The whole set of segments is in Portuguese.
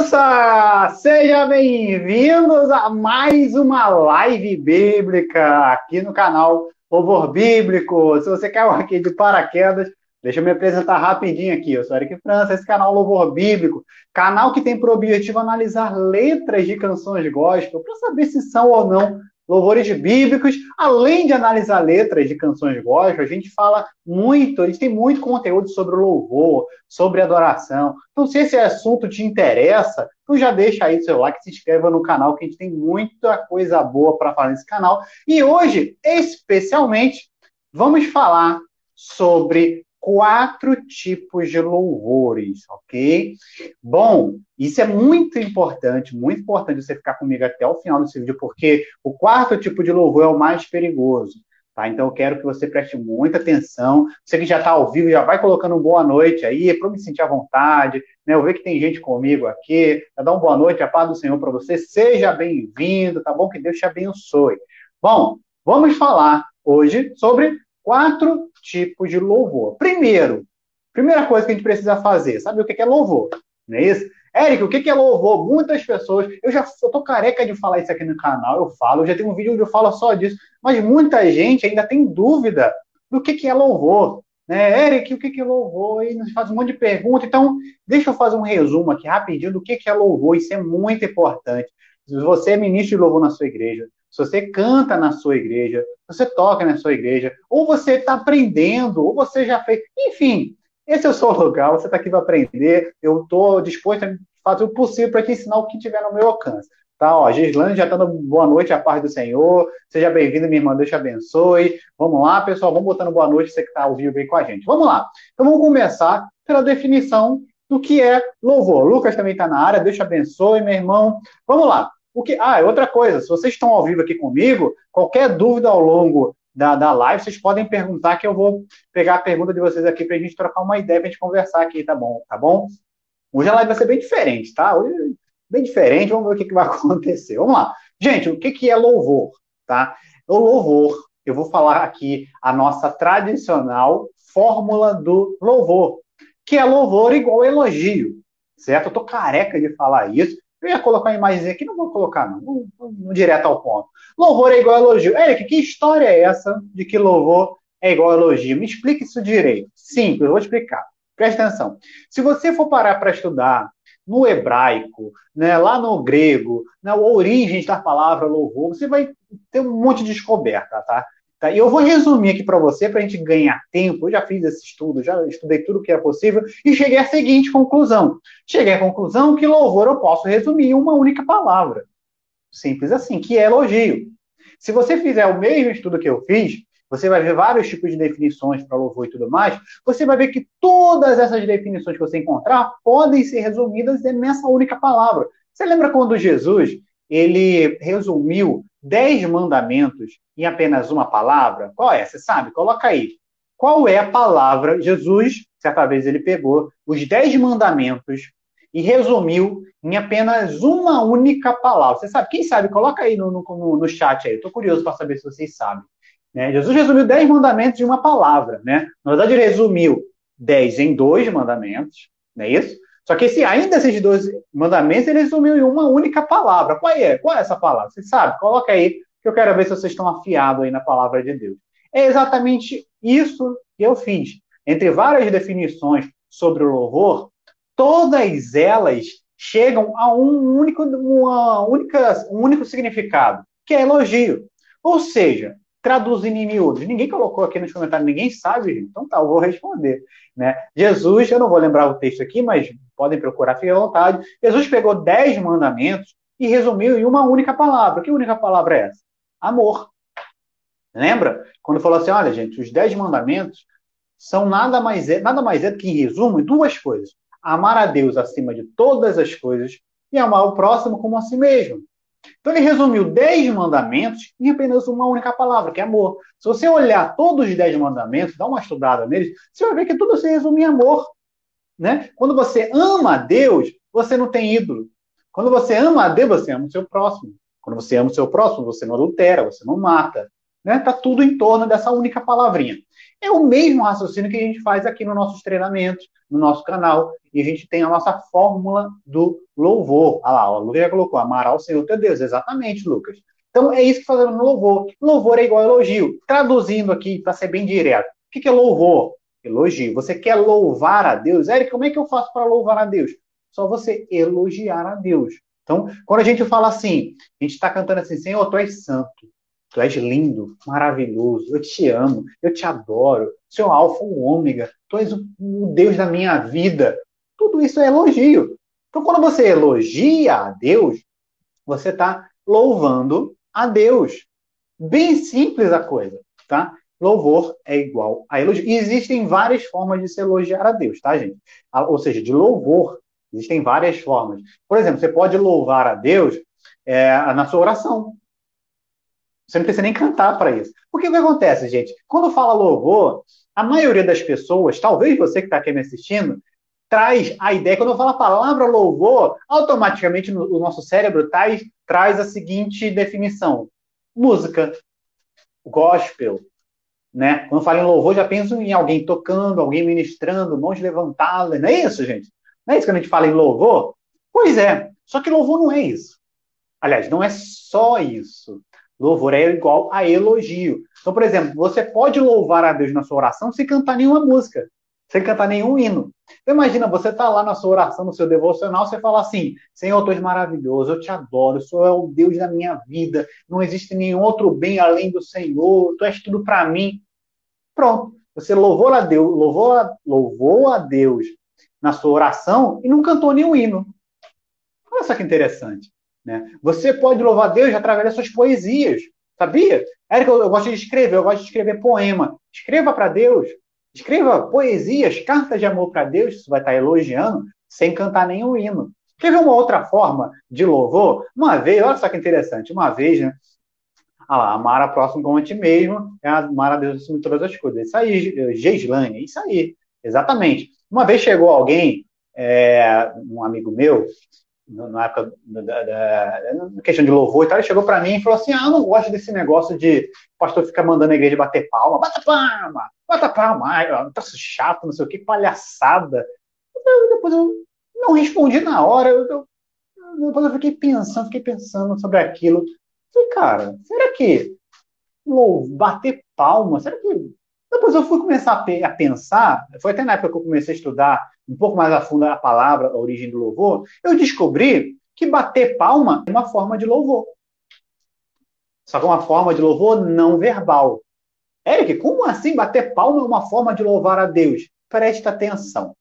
França! Sejam bem-vindos a mais uma live bíblica aqui no canal Louvor Bíblico. Se você caiu aqui de paraquedas, deixa eu me apresentar rapidinho aqui. Eu sou Eric França, esse canal Louvor Bíblico, canal que tem por objetivo analisar letras de canções gospel para saber se são ou não louvores bíblicos, além de analisar letras de canções gospel, a gente fala muito, a gente tem muito conteúdo sobre louvor, sobre adoração. Então, se esse assunto te interessa, então já deixa aí seu like, se inscreva no canal, que a gente tem muita coisa boa para falar nesse canal. E hoje, especialmente, vamos falar sobre quatro tipos de louvores, ok? Bom, isso é muito importante, muito importante você ficar comigo até o final desse vídeo, porque o quarto tipo de louvor é o mais perigoso, tá? Então eu quero que você preste muita atenção. Você que já está ao vivo, já vai colocando um boa noite aí, para me sentir à vontade, né? Eu ver que tem gente comigo aqui, já dá uma boa noite, a paz do Senhor para você, seja bem-vindo, tá bom? Que Deus te abençoe. Bom, vamos falar hoje sobre quatro tipos de louvor. Primeiro, primeira coisa que a gente precisa fazer, sabe o que é louvor? Não é isso? Érico, o que é louvor? Muitas pessoas, eu já eu tô careca de falar isso aqui no canal, eu falo, eu já tenho um vídeo onde eu falo só disso, mas muita gente ainda tem dúvida do que, é louvor. Né? Eric, o que, é louvor? E nos faz um monte de perguntas. Então, deixa eu fazer um resumo aqui rapidinho do que, que é louvor. Isso é muito importante. Se você é ministro de louvor na sua igreja, se você canta na sua igreja, você toca na sua igreja, ou você está aprendendo, ou você já fez. Enfim, esse é o seu lugar, você está aqui para aprender. Eu estou disposto a fazer o possível para te ensinar o que tiver no meu alcance. Tá, ó, Gislane já está dando boa noite, a paz do Senhor. Seja bem-vindo, minha irmã, Deus te abençoe. Vamos lá, pessoal, vamos botando boa noite, você que está ao vivo aí com a gente. Vamos lá. Então vamos começar pela definição do que é louvor. Lucas também está na área, Deus te abençoe, meu irmão. Vamos lá. O que, ah, outra coisa, se vocês estão ao vivo aqui comigo, qualquer dúvida ao longo da, da live, vocês podem perguntar que eu vou pegar a pergunta de vocês aqui para a gente trocar uma ideia, para a gente conversar aqui, tá bom? Tá bom? Hoje a live vai ser bem diferente, tá? Hoje, bem diferente, vamos ver o que, que vai acontecer. Vamos lá. Gente, o que, que é louvor, tá? O louvor, eu vou falar aqui a nossa tradicional fórmula do louvor, que é louvor igual elogio, certo? Eu tô careca de falar isso, eu ia colocar uma imagem aqui, não vou colocar, não. Vamos direto ao ponto. Louvor é igual elogio. Eric, que história é essa de que louvor é igual elogio? Me explique isso direito. Simples, eu vou explicar. Presta atenção. Se você for parar para estudar no hebraico, né, lá no grego, na origem da palavra louvor, você vai ter um monte de descoberta, tá? Tá? E eu vou resumir aqui para você, para a gente ganhar tempo. Eu já fiz esse estudo, já estudei tudo que era possível e cheguei à seguinte conclusão. Cheguei à conclusão que louvor eu posso resumir em uma única palavra. Simples assim, que é elogio. Se você fizer o mesmo estudo que eu fiz, você vai ver vários tipos de definições para louvor e tudo mais. Você vai ver que todas essas definições que você encontrar podem ser resumidas nessa única palavra. Você lembra quando Jesus ele resumiu dez mandamentos em apenas uma palavra? Qual é? Você sabe? Coloca aí. Qual é a palavra? Jesus, certa vez, ele pegou os dez mandamentos e resumiu em apenas uma única palavra. Você sabe? Quem sabe? Coloca aí no, no, no chat aí. Estou curioso para saber se vocês sabem. Né? Jesus resumiu dez mandamentos em uma palavra. Né? Na verdade, ele resumiu dez em dois mandamentos, não é isso? Só que esse, ainda esses dois mandamentos, ele resumiu em uma única palavra. Qual é? Qual é essa palavra? Você sabe? Coloca aí, que eu quero ver se vocês estão afiados aí na palavra de Deus. É exatamente isso que eu fiz. Entre várias definições sobre o louvor, todas elas chegam a um único, uma única, um único significado, que é elogio. Ou seja, traduzindo em miúdos. Ninguém colocou aqui nos comentários, ninguém sabe, então tá, eu vou responder. Né? Jesus, eu não vou lembrar o texto aqui, mas podem procurar, fiquem à vontade. Jesus pegou dez mandamentos e resumiu em uma única palavra. Que única palavra é essa? Amor. Lembra? Quando falou assim, olha, gente, os dez mandamentos são nada mais é, nada mais é do que, em resumo, duas coisas. Amar a Deus acima de todas as coisas e amar o próximo como a si mesmo. Então ele resumiu dez mandamentos em apenas uma única palavra, que é amor. Se você olhar todos os dez mandamentos, dá uma estudada neles, você vai ver que tudo se resume em amor. Né? Quando você ama a Deus, você não tem ídolo. Quando você ama a Deus, você ama o seu próximo. Quando você ama o seu próximo, você não adultera, você não mata. Né? Tá tudo em torno dessa única palavrinha. É o mesmo raciocínio que a gente faz aqui nos nossos treinamentos, no nosso canal, e a gente tem a nossa fórmula do louvor. Olha lá, o Lucas já colocou, amar ao Senhor teu Deus. Exatamente, Lucas. Então é isso que fazemos no louvor. Louvor é igual elogio. Traduzindo aqui, para ser bem direto. O que é louvor? Elogio. Você quer louvar a Deus? Eric, como é que eu faço para louvar a Deus? Só você elogiar a Deus. Então, quando a gente fala assim, a gente está cantando assim, Senhor, tu és santo, tu és lindo, maravilhoso, eu te amo, eu te adoro, seu alfa, o ômega, tu és o, o Deus da minha vida. Tudo isso é elogio. Então, quando você elogia a Deus, você está louvando a Deus. Bem simples a coisa, tá? Louvor é igual a elogio. E existem várias formas de se elogiar a Deus, tá, gente? Ou seja, de louvor. Existem várias formas. Por exemplo, você pode louvar a Deus é, na sua oração. Você não precisa nem cantar para isso. Porque o que acontece, gente? Quando fala louvor, a maioria das pessoas, talvez você que está aqui me assistindo, traz a ideia, quando eu falo a palavra louvor, automaticamente no, o nosso cérebro traz, traz a seguinte definição: música, gospel. Né? Quando falo em louvor, já penso em alguém tocando, alguém ministrando, mãos levantadas. Não é isso, gente? Não é isso que a gente fala em louvor? Pois é. Só que louvor não é isso. Aliás, não é só isso. Louvor é igual a elogio. Então, por exemplo, você pode louvar a Deus na sua oração sem cantar nenhuma música sem cantar nenhum hino. Então, imagina, você está lá na sua oração, no seu devocional, você fala assim: Senhor, tu és maravilhoso, eu te adoro, o Senhor é o Deus da minha vida, não existe nenhum outro bem além do Senhor, tu és tudo para mim. Pronto, você louvou a Deus, louvou a, louvou a Deus na sua oração e não cantou nenhum hino. Olha só que interessante. Né? Você pode louvar Deus através das suas poesias, sabia? Érica, eu, eu gosto de escrever, eu gosto de escrever poema. Escreva para Deus, Escreva poesias, cartas de amor para Deus, você vai estar elogiando, sem cantar nenhum hino. Quer ver uma outra forma de louvor? Uma vez, olha só que interessante, uma vez, né? Ah lá, amar a próximo como a ti mesmo, é amar a Deus acima de todas as coisas. Isso aí, Geislane, isso aí, exatamente. Uma vez chegou alguém, é, um amigo meu, na época da, da, da, questão de louvor e tal, ele chegou para mim e falou assim: Ah, eu não gosto desse negócio de pastor ficar mandando a igreja bater palma, bata palma, bata palma, ai, tá chato, não sei o que, palhaçada. Então, depois eu não respondi na hora, eu, eu, depois eu fiquei pensando, fiquei pensando sobre aquilo. Falei, cara, será que bater palma, será que depois eu fui começar a pensar, foi até na época que eu comecei a estudar um pouco mais a fundo a palavra, a origem do louvor, eu descobri que bater palma é uma forma de louvor. Só que é uma forma de louvor não verbal. Eric, como assim bater palma é uma forma de louvar a Deus? Presta atenção.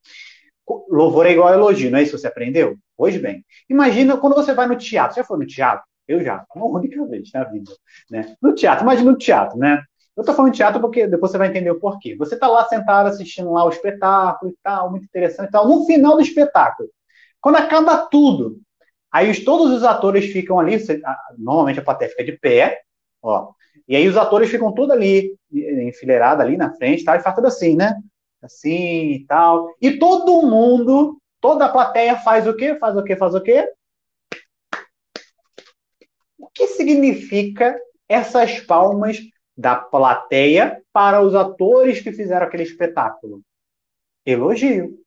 Louvor é igual elogio, não é isso que você aprendeu? Pois bem. Imagina quando você vai no teatro. Você já foi no teatro? Eu já. Uma única vez na vida. Né? No teatro, imagina no teatro, né? Eu estou falando teatro porque depois você vai entender o porquê. Você está lá sentado assistindo lá o espetáculo e tal, muito interessante e tal. No final do espetáculo, quando acaba tudo, aí os, todos os atores ficam ali, normalmente a plateia fica de pé, ó, e aí os atores ficam todos ali, enfileirados ali na frente, tal, e faz tudo assim, né? Assim e tal. E todo mundo, toda a plateia faz o quê? Faz o quê? Faz o quê? O que significa essas palmas da plateia para os atores que fizeram aquele espetáculo? Elogio.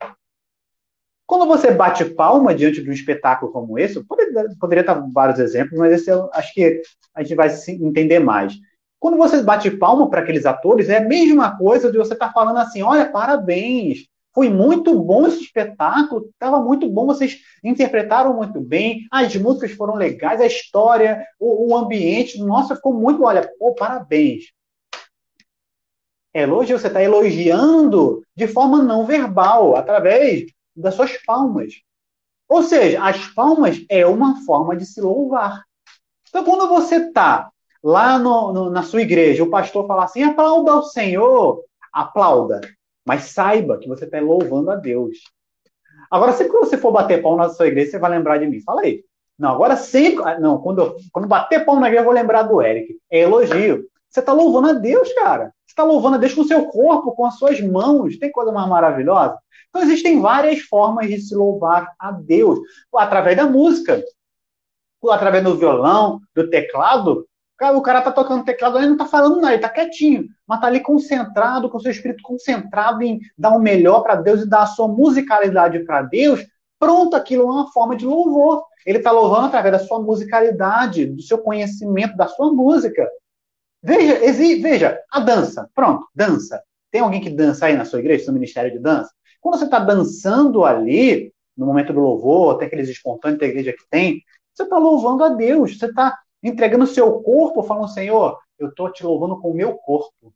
Quando você bate palma diante de um espetáculo como esse, poderia, poderia dar vários exemplos, mas esse eu acho que a gente vai entender mais. Quando você bate palma para aqueles atores, é a mesma coisa de você estar tá falando assim: olha, parabéns, foi muito bom esse espetáculo, estava muito bom, vocês interpretaram muito bem, as músicas foram legais, a história, o, o ambiente, nossa, ficou muito, olha, pô, parabéns. Elogio, você está elogiando de forma não verbal, através das suas palmas. Ou seja, as palmas é uma forma de se louvar. Então, quando você está lá no, no, na sua igreja, o pastor fala assim: aplauda ao Senhor, aplauda. Mas saiba que você está louvando a Deus. Agora, sempre que você for bater pau na sua igreja, você vai lembrar de mim. Fala aí. Não, agora sempre. Ah, não, quando, quando bater pau na igreja, eu vou lembrar do Eric. É elogio. Você está louvando a Deus, cara. Você está louvando a Deus com o seu corpo, com as suas mãos. Tem coisa mais maravilhosa? Então, existem várias formas de se louvar a Deus. Através da música, através do violão, do teclado. o cara tá tocando teclado, ele não tá falando nada, ele tá quietinho, mas tá ali concentrado, com seu espírito concentrado em dar o melhor para Deus e dar a sua musicalidade para Deus. Pronto, aquilo é uma forma de louvor. Ele está louvando através da sua musicalidade, do seu conhecimento, da sua música. Veja, veja, a dança. Pronto, dança. Tem alguém que dança aí na sua igreja, no ministério de dança? Quando você está dançando ali, no momento do louvor, tem aqueles espontâneos da igreja que tem, você está louvando a Deus, você está entregando o seu corpo, falando, Senhor, eu estou te louvando com o meu corpo.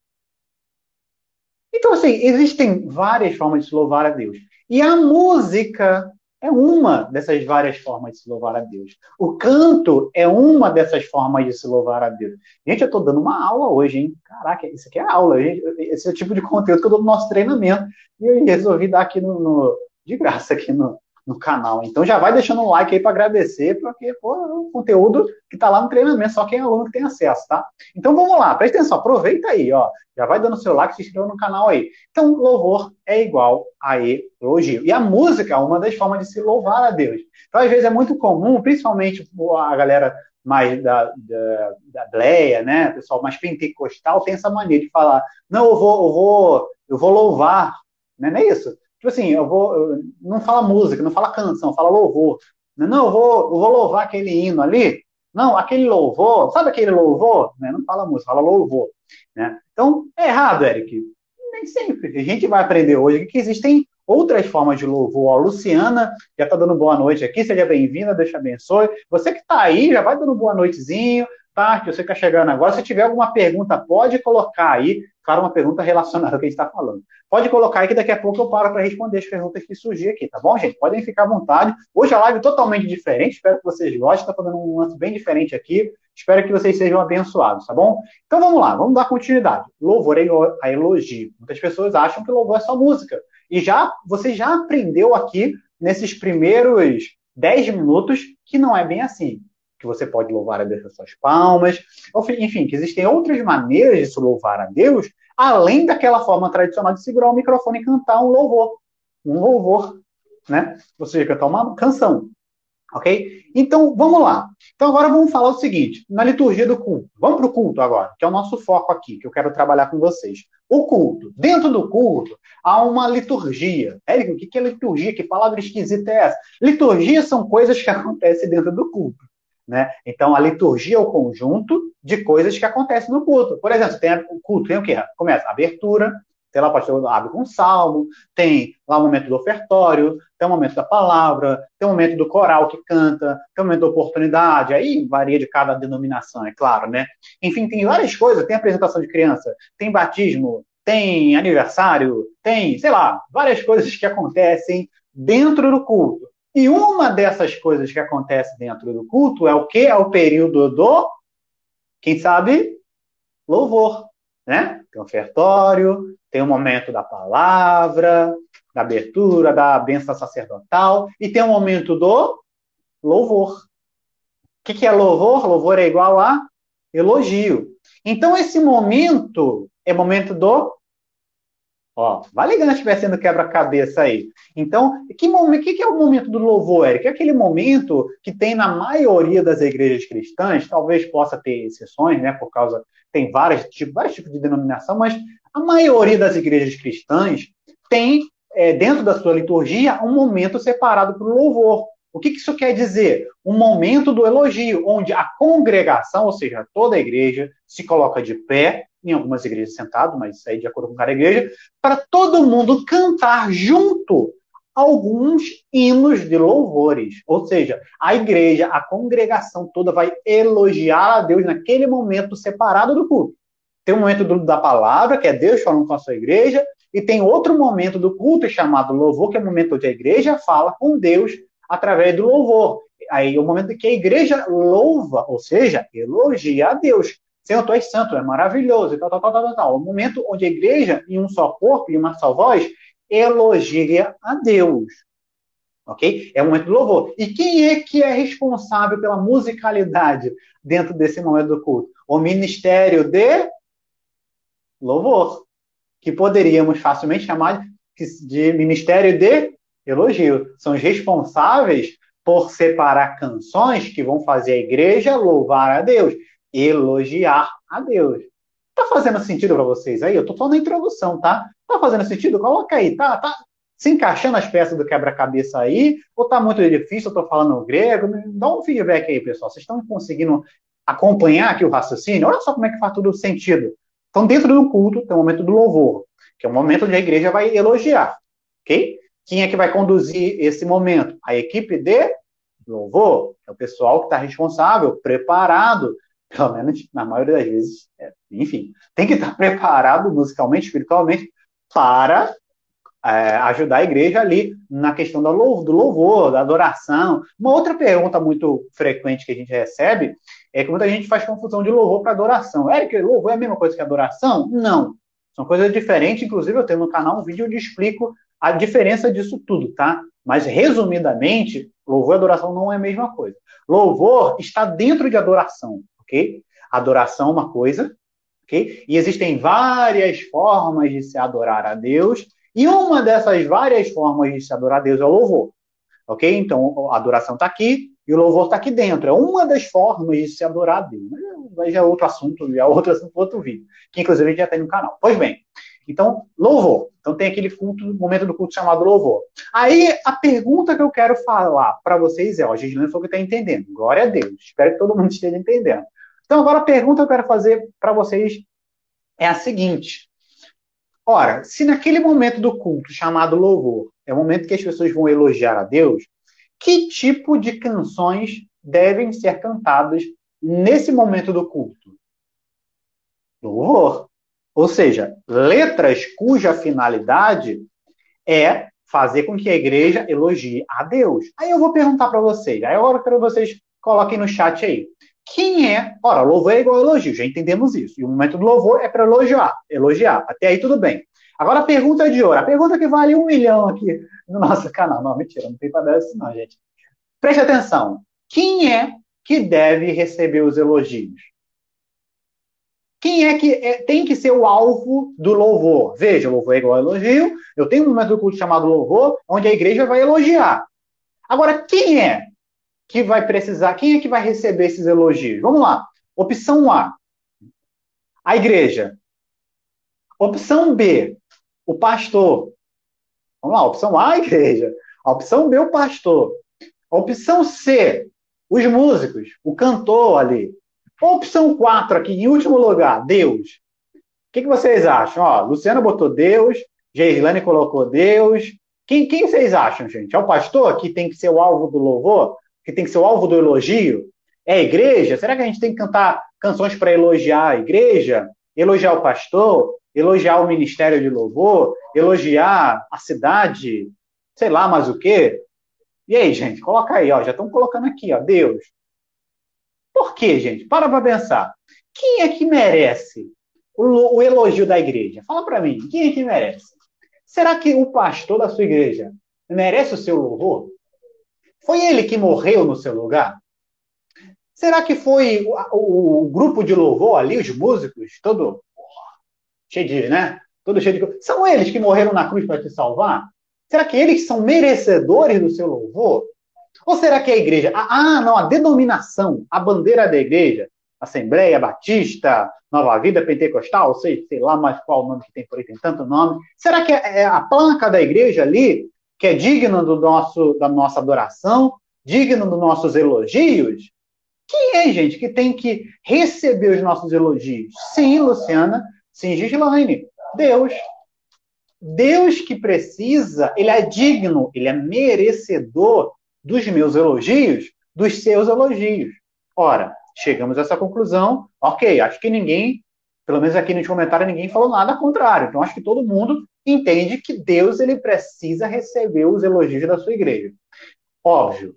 Então, assim, existem várias formas de se louvar a Deus. E a música é uma dessas várias formas de se louvar a Deus. O canto é uma dessas formas de se louvar a Deus. Gente, eu estou dando uma aula hoje, hein? Caraca, isso aqui é aula. Gente. Esse é o tipo de conteúdo que eu dou no nosso treinamento. E eu resolvi dar aqui no, no de graça aqui no, no canal. Então já vai deixando um like aí para agradecer, porque pô, é um conteúdo que está lá no treinamento, só quem é aluno que tem acesso, tá? Então vamos lá, presta atenção, aproveita aí, ó. Já vai dando seu like, se inscreva no canal aí. Então, louvor é igual a elogio. E a música é uma das formas de se louvar a Deus. Então, às vezes é muito comum, principalmente a galera mais da, da, da Bleia, né? pessoal mais pentecostal tem essa mania de falar, não, eu vou, eu vou, eu vou louvar, né? não é isso? Tipo assim, eu vou. Eu, não fala música, não fala canção, fala louvor. Não, eu vou, eu vou louvar aquele hino ali. Não, aquele louvor, sabe aquele louvor? Né? Não fala música, fala louvor. Né? Então, é errado, Eric. Nem sempre. A gente vai aprender hoje que existem outras formas de louvor. A Luciana já está dando boa noite aqui, seja bem-vinda, Deus te abençoe. Você que está aí, já vai dando boa noitezinho, Que você está chegando agora. Se tiver alguma pergunta, pode colocar aí. Claro, uma pergunta relacionada ao que a gente está falando. Pode colocar aí que daqui a pouco eu paro para responder as perguntas que surgir aqui, tá bom, gente? Podem ficar à vontade. Hoje a live é totalmente diferente, espero que vocês gostem. Está fazendo um lance bem diferente aqui. Espero que vocês sejam abençoados, tá bom? Então vamos lá, vamos dar continuidade. Louvor a elogio. Muitas pessoas acham que louvor é só música. E já você já aprendeu aqui nesses primeiros 10 minutos que não é bem assim que você pode louvar a Deus com suas palmas, enfim, que existem outras maneiras de se louvar a Deus, além daquela forma tradicional de segurar o microfone e cantar um louvor, um louvor, né? Ou seja, cantar uma canção, ok? Então, vamos lá. Então, agora vamos falar o seguinte, na liturgia do culto. Vamos para o culto agora, que é o nosso foco aqui, que eu quero trabalhar com vocês. O culto. Dentro do culto, há uma liturgia. Érico, o que é liturgia? Que palavra esquisita é essa? Liturgia são coisas que acontecem dentro do culto. Né? Então, a liturgia é o conjunto de coisas que acontecem no culto. Por exemplo, tem o culto, tem o quê? Começa a abertura, tem lá o pastor abre com um salmo, tem lá o momento do ofertório, tem o momento da palavra, tem o momento do coral que canta, tem o momento da oportunidade, aí varia de cada denominação, é claro, né? Enfim, tem várias coisas, tem apresentação de criança, tem batismo, tem aniversário, tem, sei lá, várias coisas que acontecem dentro do culto. E uma dessas coisas que acontece dentro do culto é o que? É o período do, quem sabe, louvor. Né? Tem ofertório, tem o momento da palavra, da abertura, da benção sacerdotal, e tem o momento do louvor. O que, que é louvor? Louvor é igual a elogio. Então, esse momento é momento do Ó, vai ligando se estiver sendo quebra-cabeça aí. Então, que, momento, que, que é o momento do louvor, Eric? É aquele momento que tem na maioria das igrejas cristãs, talvez possa ter exceções, né? Por causa. Tem vários, tipo, vários tipos de denominação, mas a maioria das igrejas cristãs tem, é, dentro da sua liturgia, um momento separado para o louvor. O que, que isso quer dizer? Um momento do elogio, onde a congregação, ou seja, toda a igreja, se coloca de pé em algumas igrejas sentado, mas isso aí de acordo com cada igreja, para todo mundo cantar junto alguns hinos de louvores. Ou seja, a igreja, a congregação toda vai elogiar a Deus naquele momento separado do culto. Tem um momento do, da palavra, que é Deus falando com a sua igreja, e tem outro momento do culto chamado louvor, que é o momento onde a igreja fala com Deus através do louvor. Aí é o momento que a igreja louva, ou seja, elogia a Deus. Senhor, tu és santo, é maravilhoso, e tal, tal, tal, tal, tal. O momento onde a igreja, em um só corpo, em uma só voz, elogia a Deus. Ok? É o momento do louvor. E quem é que é responsável pela musicalidade dentro desse momento do culto? O ministério de louvor, que poderíamos facilmente chamar de ministério de elogio. São os responsáveis por separar canções que vão fazer a igreja louvar a Deus. elogiar a Deus. Tá fazendo sentido para vocês aí? Eu tô falando na introdução, tá? Tá fazendo sentido? Coloca aí, tá? Tá se encaixando as peças do quebra-cabeça aí? Ou tá muito difícil? Eu tô falando grego? Dá um feedback aí, pessoal. Vocês estão conseguindo acompanhar aqui o raciocínio? Olha só como é que faz tudo sentido. Então, dentro do culto, tem o momento do louvor, que é o momento onde a igreja vai elogiar, ok? Quem é que vai conduzir esse momento? A equipe de louvor, é o pessoal que está responsável, preparado, pelo menos na maioria das vezes, é, enfim, tem que estar preparado musicalmente, espiritualmente, para é, ajudar a igreja ali na questão do louvor, do louvor, da adoração. Uma outra pergunta muito frequente que a gente recebe é que muita gente faz confusão de louvor para adoração. Eric, louvor é a mesma coisa que adoração? Não. São coisas diferentes. Inclusive, eu tenho no canal um vídeo onde explico a diferença disso tudo, tá? Mas, resumidamente, louvor e adoração não é a mesma coisa. Louvor está dentro de adoração, ok? Adoração é uma coisa, ok? E existem várias formas de se adorar a Deus, e uma dessas várias formas de se adorar a Deus é o louvor, ok? Então, a adoração está aqui e o louvor está aqui dentro. É uma das formas de se adorar a Deus. Mas é outro assunto, é outro assunto, outro vídeo, que inclusive já tem no canal. Pois bem, então, louvor. Então tem aquele culto, momento do culto chamado louvor. Aí a pergunta que eu quero falar para vocês é, ó, a Gislene falou que está entendendo. Glória a Deus. Espero que todo mundo esteja entendendo. Então agora a pergunta que eu quero fazer para vocês é a seguinte. Ora, se naquele momento do culto chamado louvor é o momento que as pessoas vão elogiar a Deus, que tipo de canções devem ser cantadas nesse momento do culto? Louvor. Ou seja, letras cuja finalidade é fazer com que a igreja elogie a Deus. Aí eu vou perguntar para vocês, aí agora eu quero que vocês coloquem no chat aí. Quem é? Ora, louvor é igual elogio, já entendemos isso. E o momento do louvor é para elogiar, elogiar. Até aí tudo bem. Agora a pergunta de ouro, a pergunta que vale um milhão aqui no nosso canal. Não, mentira, não tem para dar isso não, gente. Preste atenção. Quem é que deve receber os elogios? Quem é que é, tem que ser o alvo do louvor? Veja, louvor é igual elogio. Eu tenho um momento do culto chamado louvor, onde a igreja vai elogiar. Agora, quem é que vai precisar, quem é que vai receber esses elogios? Vamos lá. Opção A, a igreja. Opção B, o pastor. Vamos lá, opção A, a igreja. Opção B, o pastor. Opção C, os músicos, o cantor ali. Opção 4 aqui, em último lugar, Deus. O que, que vocês acham? Ó, Luciana botou Deus, Geislane colocou Deus. Quem, quem vocês acham, gente? É o pastor que tem que ser o alvo do louvor? Que tem que ser o alvo do elogio? É a igreja? Será que a gente tem que cantar canções para elogiar a igreja? Elogiar o pastor? Elogiar o ministério de louvor? Elogiar a cidade? Sei lá mais o quê? E aí, gente? Coloca aí, ó. Já estão colocando aqui, ó. Deus. Por quê, gente? Para para pensar. Quem é que merece o, o elogio da igreja? Fala para mim, quem é que merece? Será que o pastor da sua igreja merece o seu louvor? Foi ele que morreu no seu lugar? Será que foi o, o, o grupo de louvor ali, os músicos, todo cheio de, né? Todo cheio de. São eles que morreram na cruz para te salvar? Será que eles são merecedores do seu louvor? Ou será que a igreja? Ah, não, a denominação, a bandeira da igreja, Assembleia Batista, Nova Vida Pentecostal, sei, sei lá mais qual nome que tem por aí, tem tanto nome. Será que é, é a placa da igreja ali, que é digna do nosso, da nossa adoração, digna dos nossos elogios? Quem é, gente, que tem que receber os nossos elogios? Sim, Luciana, sim, Gislaine, Deus. Deus que precisa, ele é digno, ele é merecedor dos meus elogios dos seus elogios. Ora, chegamos a essa conclusão, ok, acho que ninguém, pelo menos aqui nos comentários, ninguém falou nada contrário. Então, acho que todo mundo entende que Deus ele precisa receber os elogios da sua igreja. Óbvio.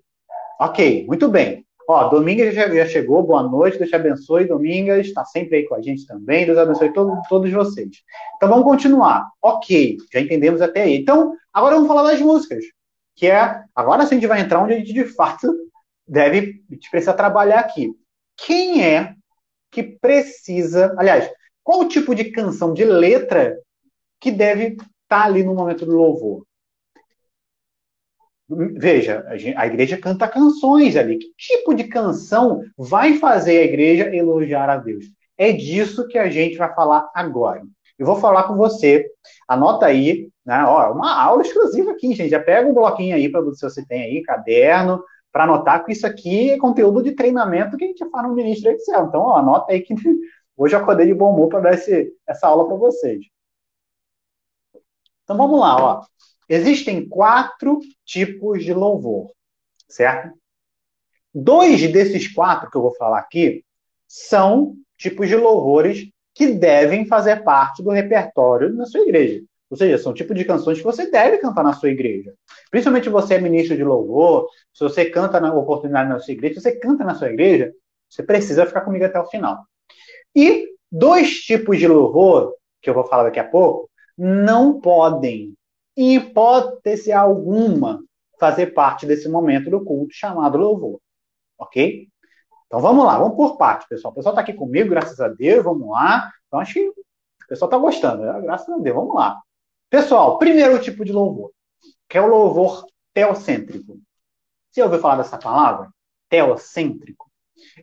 Ok, muito bem. Ó, Domingas já, já chegou, boa noite, Deus te abençoe. Domingas está sempre aí com a gente também, Deus abençoe todo, todos vocês. Então vamos continuar. Ok, já entendemos até aí. Então, agora vamos falar das músicas que é agora sim a gente vai entrar onde a gente de fato deve a gente precisa trabalhar aqui. Quem é que precisa, aliás, qual o tipo de canção, de letra que deve estar tá ali no momento do louvor? Veja, a igreja canta canções ali. Que tipo de canção vai fazer a igreja elogiar a Deus? É disso que a gente vai falar agora. Eu vou falar com você. Anota aí, né? Ó, uma aula exclusiva aqui, gente. Já pega um bloquinho aí para se você tem aí, caderno, para anotar que isso aqui é conteúdo de treinamento que a gente faz no Ministro Excel. Então, ó, anota aí que hoje eu acordei de bom humor para dar esse, essa aula para vocês. Então vamos lá, ó. Existem quatro tipos de louvor, certo? Dois desses quatro que eu vou falar aqui são tipos de louvores que devem fazer parte do repertório da sua igreja. Ou seja, são tipos de canções que você deve cantar na sua igreja. Principalmente você é ministro de louvor, se você canta na oportunidade na sua igreja, se você canta na sua igreja, você precisa ficar comigo até o final. E dois tipos de louvor, que eu vou falar daqui a pouco, não podem em hipótese alguma, fazer parte desse momento do culto chamado louvor. Ok? Então vamos lá, vamos por parte, pessoal. O pessoal está aqui comigo, graças a Deus, vamos lá. Então acho que o pessoal está gostando, né? graças a Deus, vamos lá. Pessoal, primeiro tipo de louvor, que é o louvor teocêntrico. Você ouviu falar dessa palavra? Teocêntrico.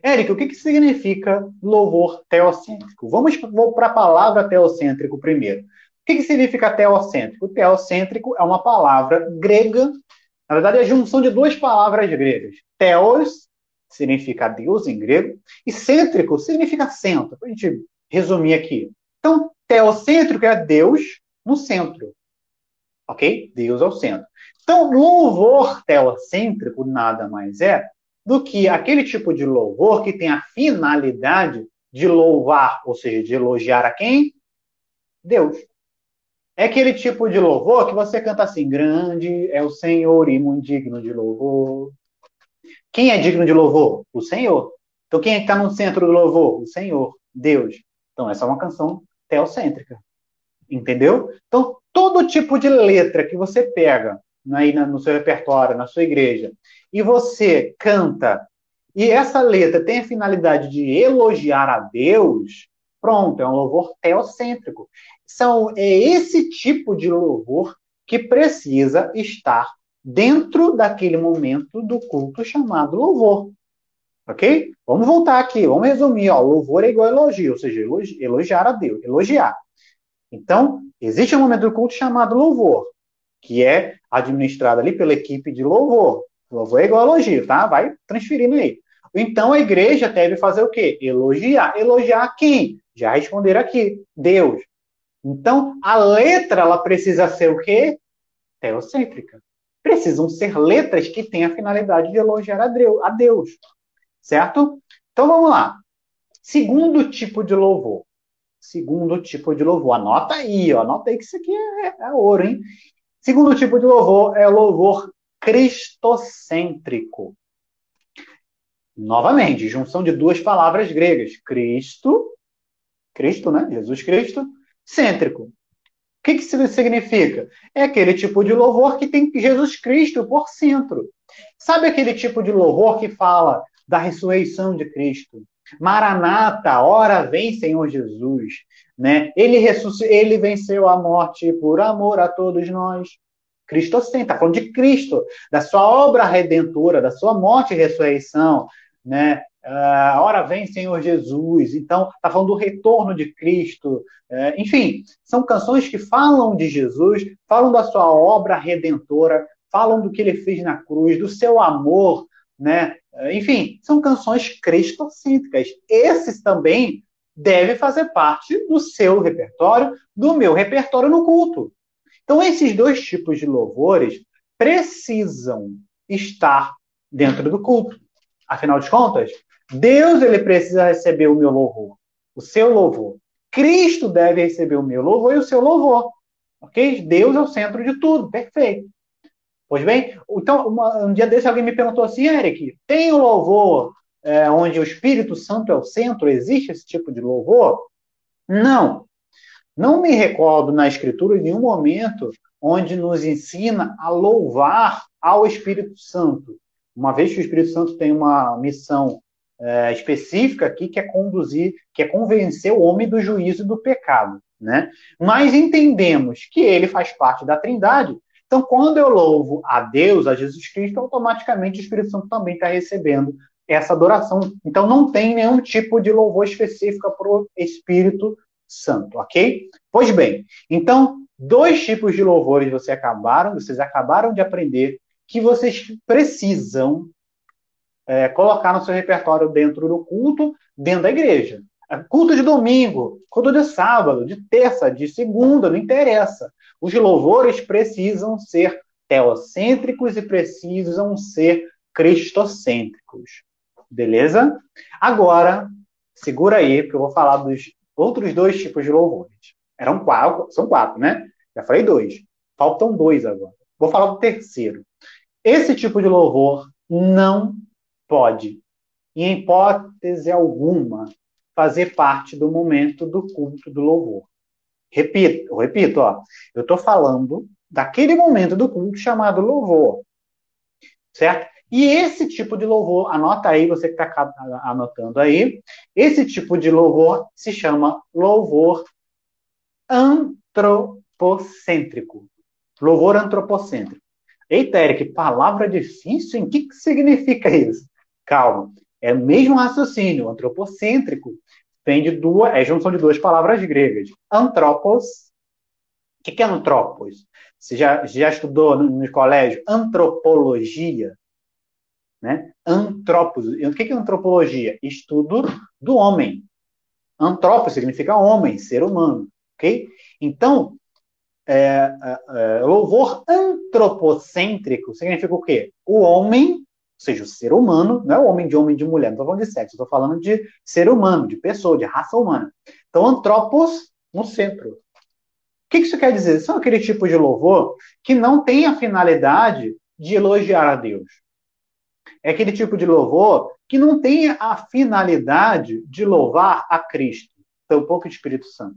Érico, o que, que significa louvor teocêntrico? Vamos para a palavra teocêntrico primeiro que, que significa teocêntrico? Teocêntrico é uma palavra grega, na verdade é a junção de duas palavras gregas. Teos significa Deus em grego, e cêntrico significa centro. Para a gente resumir aqui. Então, teocêntrico é Deus no centro. Ok? Deus é o centro. Então, louvor teocêntrico nada mais é do que aquele tipo de louvor que tem a finalidade de louvar, ou seja, de elogiar a quem? Deus. É aquele tipo de louvor que você canta assim: grande é o Senhor e muito digno de louvor. Quem é digno de louvor? O Senhor. Então quem é está no centro do louvor? O Senhor, Deus. Então essa é uma canção teocêntrica. Entendeu? Então todo tipo de letra que você pega aí no seu repertório, na sua igreja, e você canta, e essa letra tem a finalidade de elogiar a Deus, pronto, é um louvor teocêntrico são é esse tipo de louvor que precisa estar dentro daquele momento do culto chamado louvor. Ok? Vamos voltar aqui, vamos resumir. Ó, louvor é igual elogio, ou seja, elogiar a Deus, elogiar. Então, existe um momento do culto chamado louvor, que é administrado ali pela equipe de louvor. Louvor é igual elogio, tá? Vai transferindo aí. Então a igreja deve fazer o quê? Elogiar. Elogiar quem? Já responder aqui. Deus. Então, a letra ela precisa ser o quê? Teocêntrica. Precisam ser letras que tenham a finalidade de elogiar a Deus. Certo? Então vamos lá. Segundo tipo de louvor. Segundo tipo de louvor. Anota aí, ó. anota aí que isso aqui é, é ouro, hein? Segundo tipo de louvor é louvor cristocêntrico. Novamente, junção de duas palavras gregas. Cristo, Cristo, né? Jesus Cristo, cêntrico. O que, que isso significa? É aquele tipo de louvor que tem Jesus Cristo por centro. Sabe aquele tipo de louvor que fala da ressurreição de Cristo? Maranata, ora vem Senhor Jesus. Né? Ele, ele venceu a morte por amor a todos nós. Cristo sim, está falando de Cristo, da sua obra redentora, da sua morte e ressurreição, né? Uh, ora vem Senhor Jesus. Então, está falando do retorno de Cristo. Uh, enfim, são canções que falam de Jesus, falam da sua obra redentora, falam do que ele fez na cruz, do seu amor, né? Uh, enfim, são canções cristocêntricas. Esses também devem fazer parte do seu repertório, do meu repertório no culto. Então, esses dois tipos de louvores precisam estar dentro do culto. Afinal de contas, Deus ele precisa receber o meu louvor, o seu louvor. Cristo deve receber o meu louvor e o seu louvor. Ok? Deus é o centro de tudo, perfeito. Pois bem, então, uma, um dia desse alguém me perguntou assim, Eric, tem o louvor é, onde o Espírito Santo é o centro? Existe esse tipo de louvor? Não. Não me recordo na Escritura em nenhum momento onde nos ensina a louvar ao Espírito Santo. Uma vez que o Espírito Santo tem uma missão é, específica aqui, que é conduzir, que é convencer o homem do juízo e do pecado. Né? Mas entendemos que ele faz parte da Trindade, Então, quando eu louvo a Deus, a Jesus Cristo, automaticamente o Espírito Santo também está recebendo essa adoração. Então, não tem nenhum tipo de louvor específico para o Espírito Santo, ok? Pois bem, então, dois tipos de louvores vocês acabaram, vocês acabaram de aprender que vocês precisam é, colocar no seu repertório dentro do culto, dentro da igreja. Culto de domingo, culto de sábado, de terça, de segunda, não interessa. Os louvores precisam ser teocêntricos e precisam ser cristocêntricos. Beleza? Agora, segura aí, porque eu vou falar dos outros dois tipos de louvores. Eram quatro, são quatro, né? Já falei dois. Faltam dois agora. Vou falar do terceiro. Esse tipo de louvor não pode, em hipótese alguma, fazer parte do momento do culto do louvor. Repito, repito, ó, eu estou falando daquele momento do culto chamado louvor, certo? E esse tipo de louvor, anota aí, você que está anotando aí, esse tipo de louvor se chama louvor antropocêntrico. Louvor antropocêntrico. Eita, Eric, palavra difícil, em que, que significa isso? Calma, é o mesmo raciocínio, antropocêntrico, vem de duas, é junção de duas palavras gregas. Antropos, o que, que é antropos? Você já, já estudou no, no colégio antropologia? Né? Antropos. O que é antropologia? Estudo do homem. Antropos significa homem, ser humano. Ok? Então, é, é, é, louvor antropocêntrico significa o quê? O homem, seja, o ser humano, não é o homem de homem de mulher, não estou falando de sexo, estou falando de ser humano, de pessoa, de raça humana. Então, antropos no centro. O que isso quer dizer? São aquele tipo de louvor que não tem a finalidade de elogiar a Deus. É aquele tipo de louvor que não tem a finalidade de louvar a Cristo, tampouco o Espírito Santo.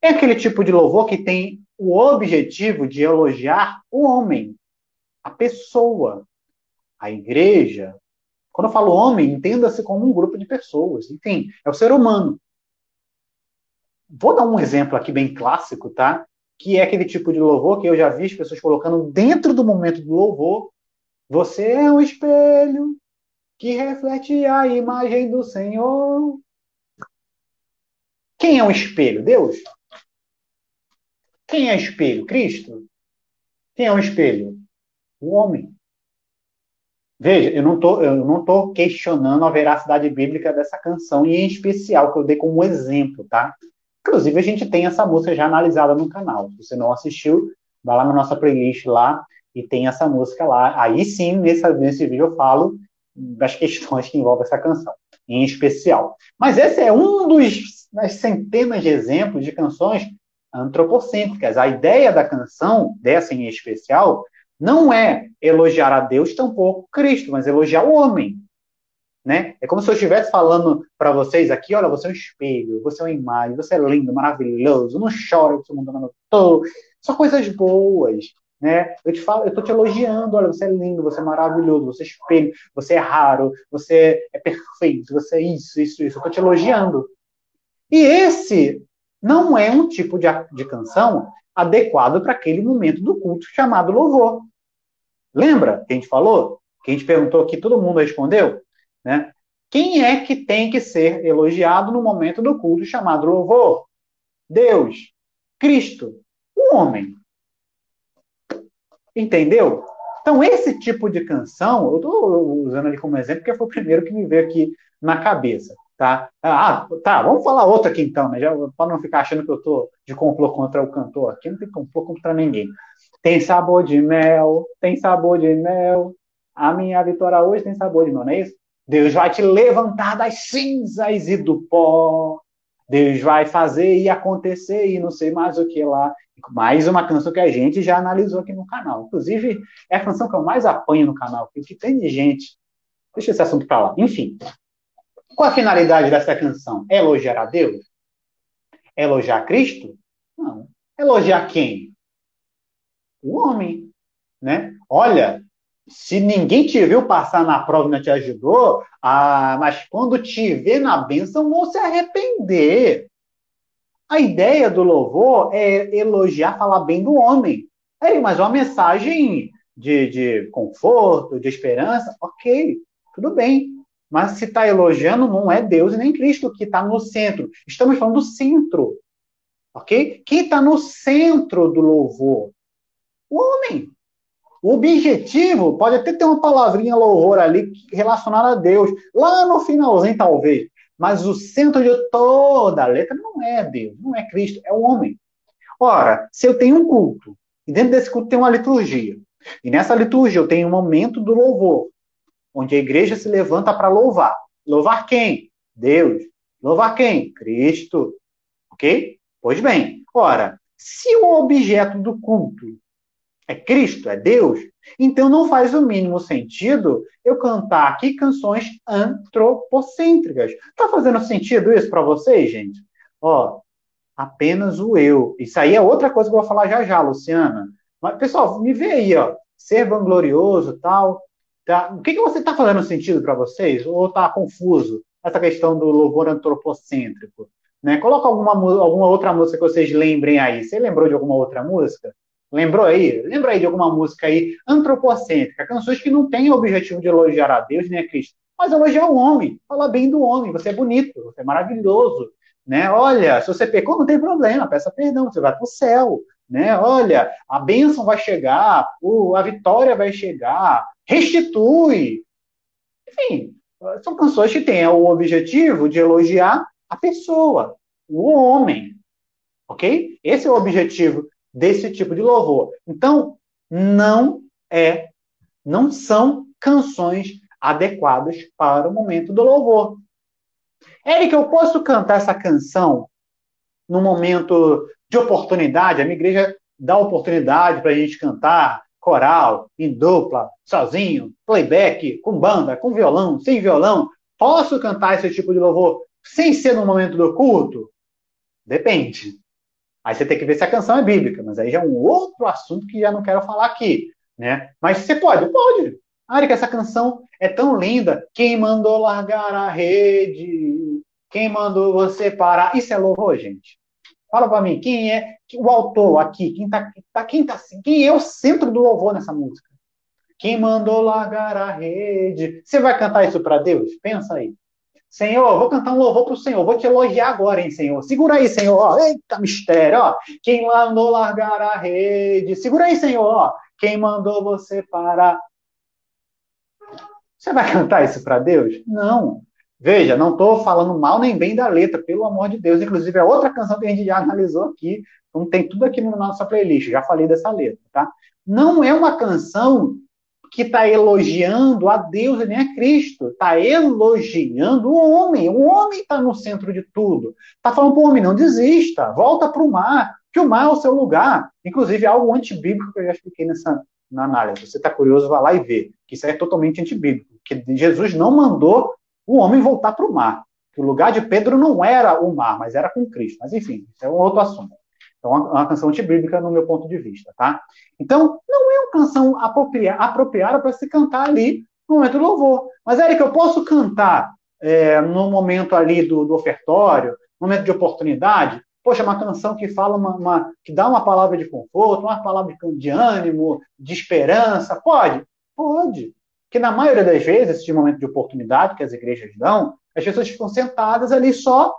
É aquele tipo de louvor que tem o objetivo de elogiar o homem, a pessoa, a igreja. Quando eu falo homem, entenda-se como um grupo de pessoas. Enfim, é o ser humano. Vou dar um exemplo aqui bem clássico, tá? Que é aquele tipo de louvor que eu já vi as pessoas colocando dentro do momento do louvor você é um espelho que reflete a imagem do Senhor. Quem é um espelho? Deus? Quem é espelho? Cristo? Quem é um espelho? O homem. Veja, eu não tô questionando a veracidade bíblica dessa canção, e em especial, que eu dei como exemplo, tá? Inclusive, a gente tem essa música já analisada no canal. Se você não assistiu, vai lá na nossa playlist lá e tem essa música lá. Aí sim, nesse, nesse vídeo eu falo das questões que envolvem essa canção, em especial. Mas esse é um dos das centenas de exemplos de canções antropocêntricas. A ideia da canção, dessa em especial, não é elogiar a Deus, tampouco Cristo, mas elogiar o homem. Né? É como se eu estivesse falando para vocês aqui, olha, você é um espelho, você é uma imagem, você é lindo, maravilhoso, não chora, você mundo não Só coisas boas né? Eu te falo, eu tô te elogiando, olha, você é lindo, você é maravilhoso, você é espelho, você é raro, você é perfeito, você é isso, isso, isso. Eu tô te elogiando. E esse não é um tipo de, de canção adequado para aquele momento do culto chamado louvor. Lembra que a gente falou? Que a gente perguntou aqui, todo mundo respondeu, né? Quem é que tem que ser elogiado no momento do culto chamado louvor? Deus, Cristo, o homem. Entendeu? Então, esse tipo de canção, eu estou usando ali como exemplo, porque foi o primeiro que me veio aqui na cabeça. Tá? Ah, tá, vamos falar outro aqui então, né? Para não ficar achando que eu estou de complô contra o cantor aqui, não tem complô contra ninguém. Tem sabor de mel, tem sabor de mel. A minha vitória hoje tem sabor de mel, não é isso? Deus vai te levantar das cinzas e do pó. Deus vai fazer e acontecer e não sei mais o que lá. Mais uma canção que a gente já analisou aqui no canal. Inclusive, é a canção que eu mais apanho no canal, porque tem de gente. Deixa esse assunto para lá. Enfim, qual a finalidade dessa canção? É elogiar a Deus? É elogiar Cristo? Não. Elogiar quem? O homem. Né? Olha, se ninguém te viu passar na prova e não te ajudou, ah, mas quando te vê na bênção, vão se arrepender. A ideia do louvor é elogiar, falar bem do homem. Eric, mas uma mensagem de, de conforto, de esperança, ok, tudo bem. Mas se está elogiando, não é Deus e nem Cristo que está no centro. Estamos falando do centro. Ok? Quem está no centro do louvor? O homem. O objetivo pode até ter uma palavrinha louvor ali relacionada a Deus, lá no finalzinho talvez, mas o centro de toda a letra não é Deus, não é Cristo, é o homem. Ora, se eu tenho um culto, e dentro desse culto tem uma liturgia, e nessa liturgia eu tenho um momento do louvor, onde a igreja se levanta para louvar. Louvar quem? Deus. Louvar quem? Cristo. Ok? Pois bem, ora, se o objeto do culto é Cristo, é Deus, então não faz o mínimo sentido eu cantar aqui canções antropocêntricas. Tá fazendo sentido isso para vocês, gente? Ó, apenas o eu. Isso aí é outra coisa que eu vou falar já já, Luciana. Mas, pessoal, me vê aí, ó. Ser vanglorioso tal. Tá? O que, que você está fazendo sentido para vocês? Ou está confuso essa questão do louvor antropocêntrico? Né? Coloca alguma, alguma outra música que vocês lembrem aí. Você lembrou de alguma outra música? Lembrou aí? Lembra aí de alguma música aí antropocêntrica, canções que não têm o objetivo de elogiar a Deus nem a Cristo, mas elogiar o homem, falar bem do homem, você é bonito, você é maravilhoso, né? Olha, se você pecou, não tem problema, peça perdão, você vai para o céu, né? Olha, a bênção vai chegar, a vitória vai chegar, restitui. Enfim, são canções que têm o objetivo de elogiar a pessoa, o homem, ok? Esse é o objetivo desse tipo de louvor. Então, não é, não são canções adequadas para o momento do louvor. Eric, eu posso cantar essa canção no momento de oportunidade? A minha igreja dá oportunidade para a gente cantar coral, em dupla, sozinho, playback, com banda, com violão, sem violão. Posso cantar esse tipo de louvor sem ser no momento do culto? Depende. Aí você tem que ver se a canção é bíblica, mas aí já é um outro assunto que já não quero falar aqui, né? Mas você pode? Pode. Ari, que essa canção é tão linda. Quem mandou largar a rede? Quem mandou você parar? Isso é louvor, gente? Fala para mim, quem é o autor aqui? Quem tá, tá, quem tá, quem é o centro do louvor nessa música? Quem mandou largar a rede? Você vai cantar isso para Deus? Pensa aí. Senhor, vou cantar um louvor para o Senhor, vou te elogiar agora, hein, Senhor. Segura aí, Senhor. Ó, eita mistério, ó. Quem mandou largar a rede? Segura aí, Senhor. Ó. Quem mandou você parar? Você vai cantar isso para Deus? Não. Veja, não estou falando mal nem bem da letra, pelo amor de Deus. Inclusive, é outra canção que a gente já analisou aqui. Então, tem tudo aqui na nossa playlist. Já falei dessa letra, tá? Não é uma canção que está elogiando a Deus e nem a Cristo. Está elogiando o homem. O homem está no centro de tudo. Está falando para o homem, não desista, volta para o mar, que o mar é o seu lugar. Inclusive, algo antibíblico que eu já expliquei nessa na análise. Se você está curioso, vá lá e vê. Que isso é totalmente antibíblico. Que Jesus não mandou o homem voltar para o mar. Que o lugar de Pedro não era o mar, mas era com Cristo. Mas, enfim, isso é um outro assunto. Então, é uma canção antibíblica no meu ponto de vista, tá? Então, não é uma canção apropriada para se cantar ali no momento do louvor. Mas, Eric, eu posso cantar é, no momento ali do, do ofertório, no momento de oportunidade? Poxa, uma canção que fala uma, uma, que dá uma palavra de conforto, uma palavra de, ânimo, de esperança. Pode? Pode. Porque na maioria das vezes, esse momento de oportunidade que as igrejas dão, as pessoas ficam sentadas ali só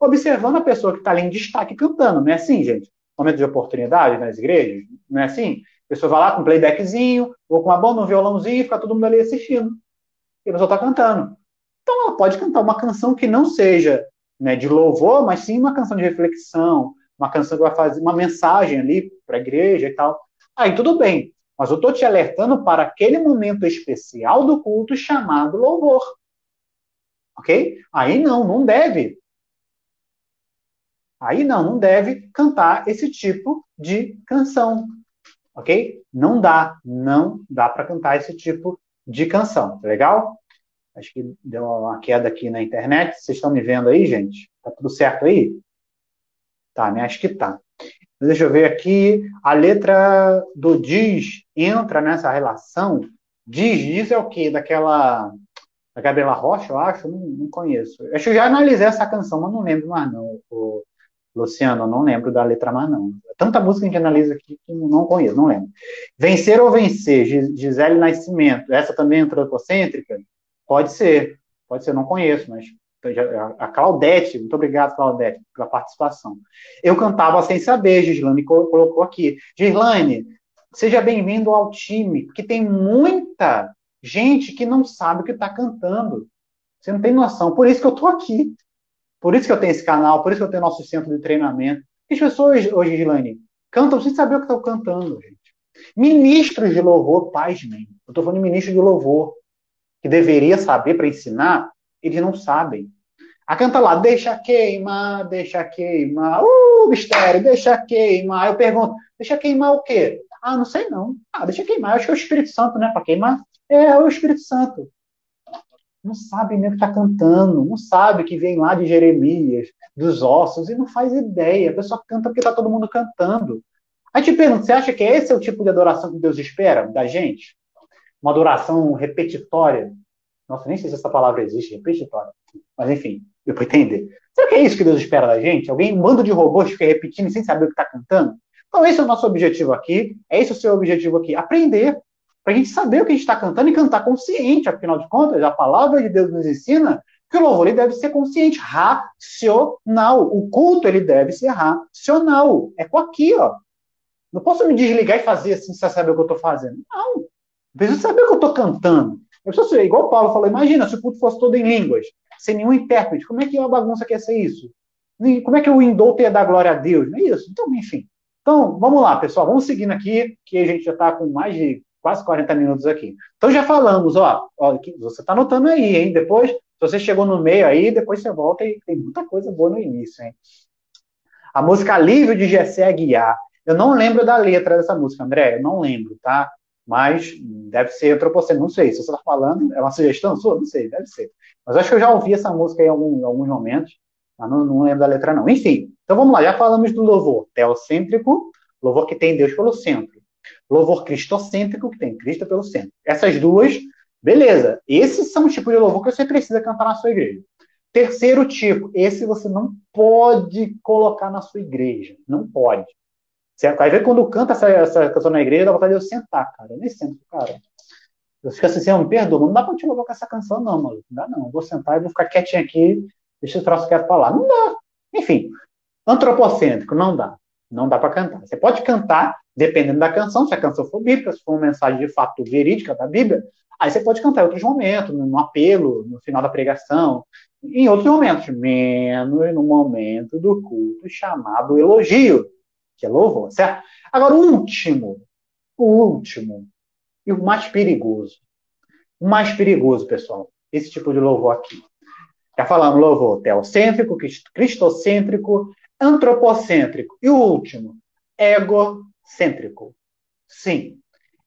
observando a pessoa que está ali em destaque cantando. Não é assim, gente? Momento de oportunidade nas igrejas, não é assim? A pessoa vai lá com um playbackzinho, ou com uma banda, um violãozinho, e fica todo mundo ali assistindo. E a pessoa está cantando. Então ela pode cantar uma canção que não seja né, de louvor, mas sim uma canção de reflexão, uma canção que vai fazer uma mensagem ali para a igreja e tal. Aí tudo bem, mas eu estou te alertando para aquele momento especial do culto chamado louvor. Ok? Aí não, não deve. Aí não, não deve cantar esse tipo de canção. Ok? Não dá, não dá para cantar esse tipo de canção. Tá legal? Acho que deu uma queda aqui na internet. Vocês estão me vendo aí, gente? Tá tudo certo aí? Tá, né? Acho que tá. Deixa eu ver aqui. A letra do diz entra nessa relação. Diz, diz é o quê? Daquela. Da Gabriela Rocha, eu acho? Não, não conheço. Acho que eu já analisei essa canção, mas não lembro mais, não. Luciano, não lembro da letra mais, não. Tanta música que a gente analisa aqui que não conheço, não lembro. Vencer ou vencer, Gisele Nascimento, essa também é antropocêntrica? Pode ser, pode ser, não conheço, mas a Claudete, muito obrigado, Claudete, pela participação. Eu cantava sem saber, Gislane colocou aqui. Gislane, seja bem-vindo ao time, porque tem muita gente que não sabe o que está cantando. Você não tem noção. Por isso que eu estou aqui. Por isso que eu tenho esse canal, por isso que eu tenho nosso centro de treinamento. As pessoas hoje, Gislane, cantam sem saber o que estão cantando, gente. Ministros de louvor, pasmem. Eu estou falando de ministro de louvor, que deveria saber para ensinar, eles não sabem. A canta lá, deixa queimar, deixa queimar. Uh, mistério, deixa queimar. Eu pergunto, deixa queimar o quê? Ah, não sei não. Ah, deixa queimar. Eu acho que é o Espírito Santo, né? Para queimar. É, é o Espírito Santo não sabe nem o que está cantando, não sabe que vem lá de Jeremias, dos ossos, e não faz ideia. A pessoa canta porque está todo mundo cantando. Aí te pergunto, você acha que esse é o tipo de adoração que Deus espera da gente? Uma adoração repetitória? Nossa, nem sei se essa palavra existe, repetitória. Mas enfim, eu vou entender. Será que é isso que Deus espera da gente? Alguém, um bando de robôs fica repetindo sem saber o que está cantando? Então, esse é o nosso objetivo aqui. É esse o seu objetivo aqui. Aprender para a gente saber o que a gente está cantando e cantar consciente, afinal de contas, a palavra de Deus nos ensina que o louvor ele deve ser consciente, racional. O culto ele deve ser racional. É com aqui, ó. Não posso me desligar e fazer assim, sem saber o que eu estou fazendo. Não. preciso saber o que eu estou cantando. Eu preciso ser, igual o Paulo falou, imagina se o culto fosse todo em línguas, sem nenhum intérprete. Como é que a bagunça quer ser isso? Como é que o indulto ia dar glória a Deus? Não é isso? Então, enfim. Então, vamos lá, pessoal. Vamos seguindo aqui, que a gente já está com mais de quase 40 minutos aqui. Então já falamos, ó, ó você está anotando aí, hein? Depois, se você chegou no meio aí, depois você volta e tem muita coisa boa no início, hein? A música Alívio de Gessé Aguiar. Eu não lembro da letra dessa música, André, eu não lembro, tá? Mas deve ser antropocêntrico, não sei. Se você está falando, é uma sugestão sua? Não sei, deve ser. Mas acho que eu já ouvi essa música em, algum, em alguns momentos, mas não, não lembro da letra, não. Enfim, então vamos lá, já falamos do louvor teocêntrico, louvor que tem Deus pelo centro louvor cristocêntrico, que tem Cristo pelo centro. Essas duas, beleza. Esses são os tipos de louvor que você precisa cantar na sua igreja. Terceiro tipo, esse você não pode colocar na sua igreja. Não pode. Certo? Aí quando canta essa, essa canção na igreja, dá vontade de eu sentar, cara. Eu nem sento, cara. Eu fico assim, Senhor, me perdoa, não dá pra te louvar com essa canção, não, mano. Não dá, não. Eu vou sentar e vou ficar quietinho aqui, deixa o troço quieto pra lá. Não dá. Enfim, antropocêntrico, não dá. Não dá para cantar. Você pode cantar, dependendo da canção, se a canção for bíblica, se for uma mensagem de fato verídica da Bíblia, aí você pode cantar em outros momentos, no apelo, no final da pregação, em outros momentos, menos no momento do culto chamado elogio, que é louvor, certo? Agora, o último, o último, e o mais perigoso, o mais perigoso, pessoal, esse tipo de louvor aqui. Já falamos louvor teocêntrico, cristocêntrico, antropocêntrico. E o último, egocêntrico. Sim,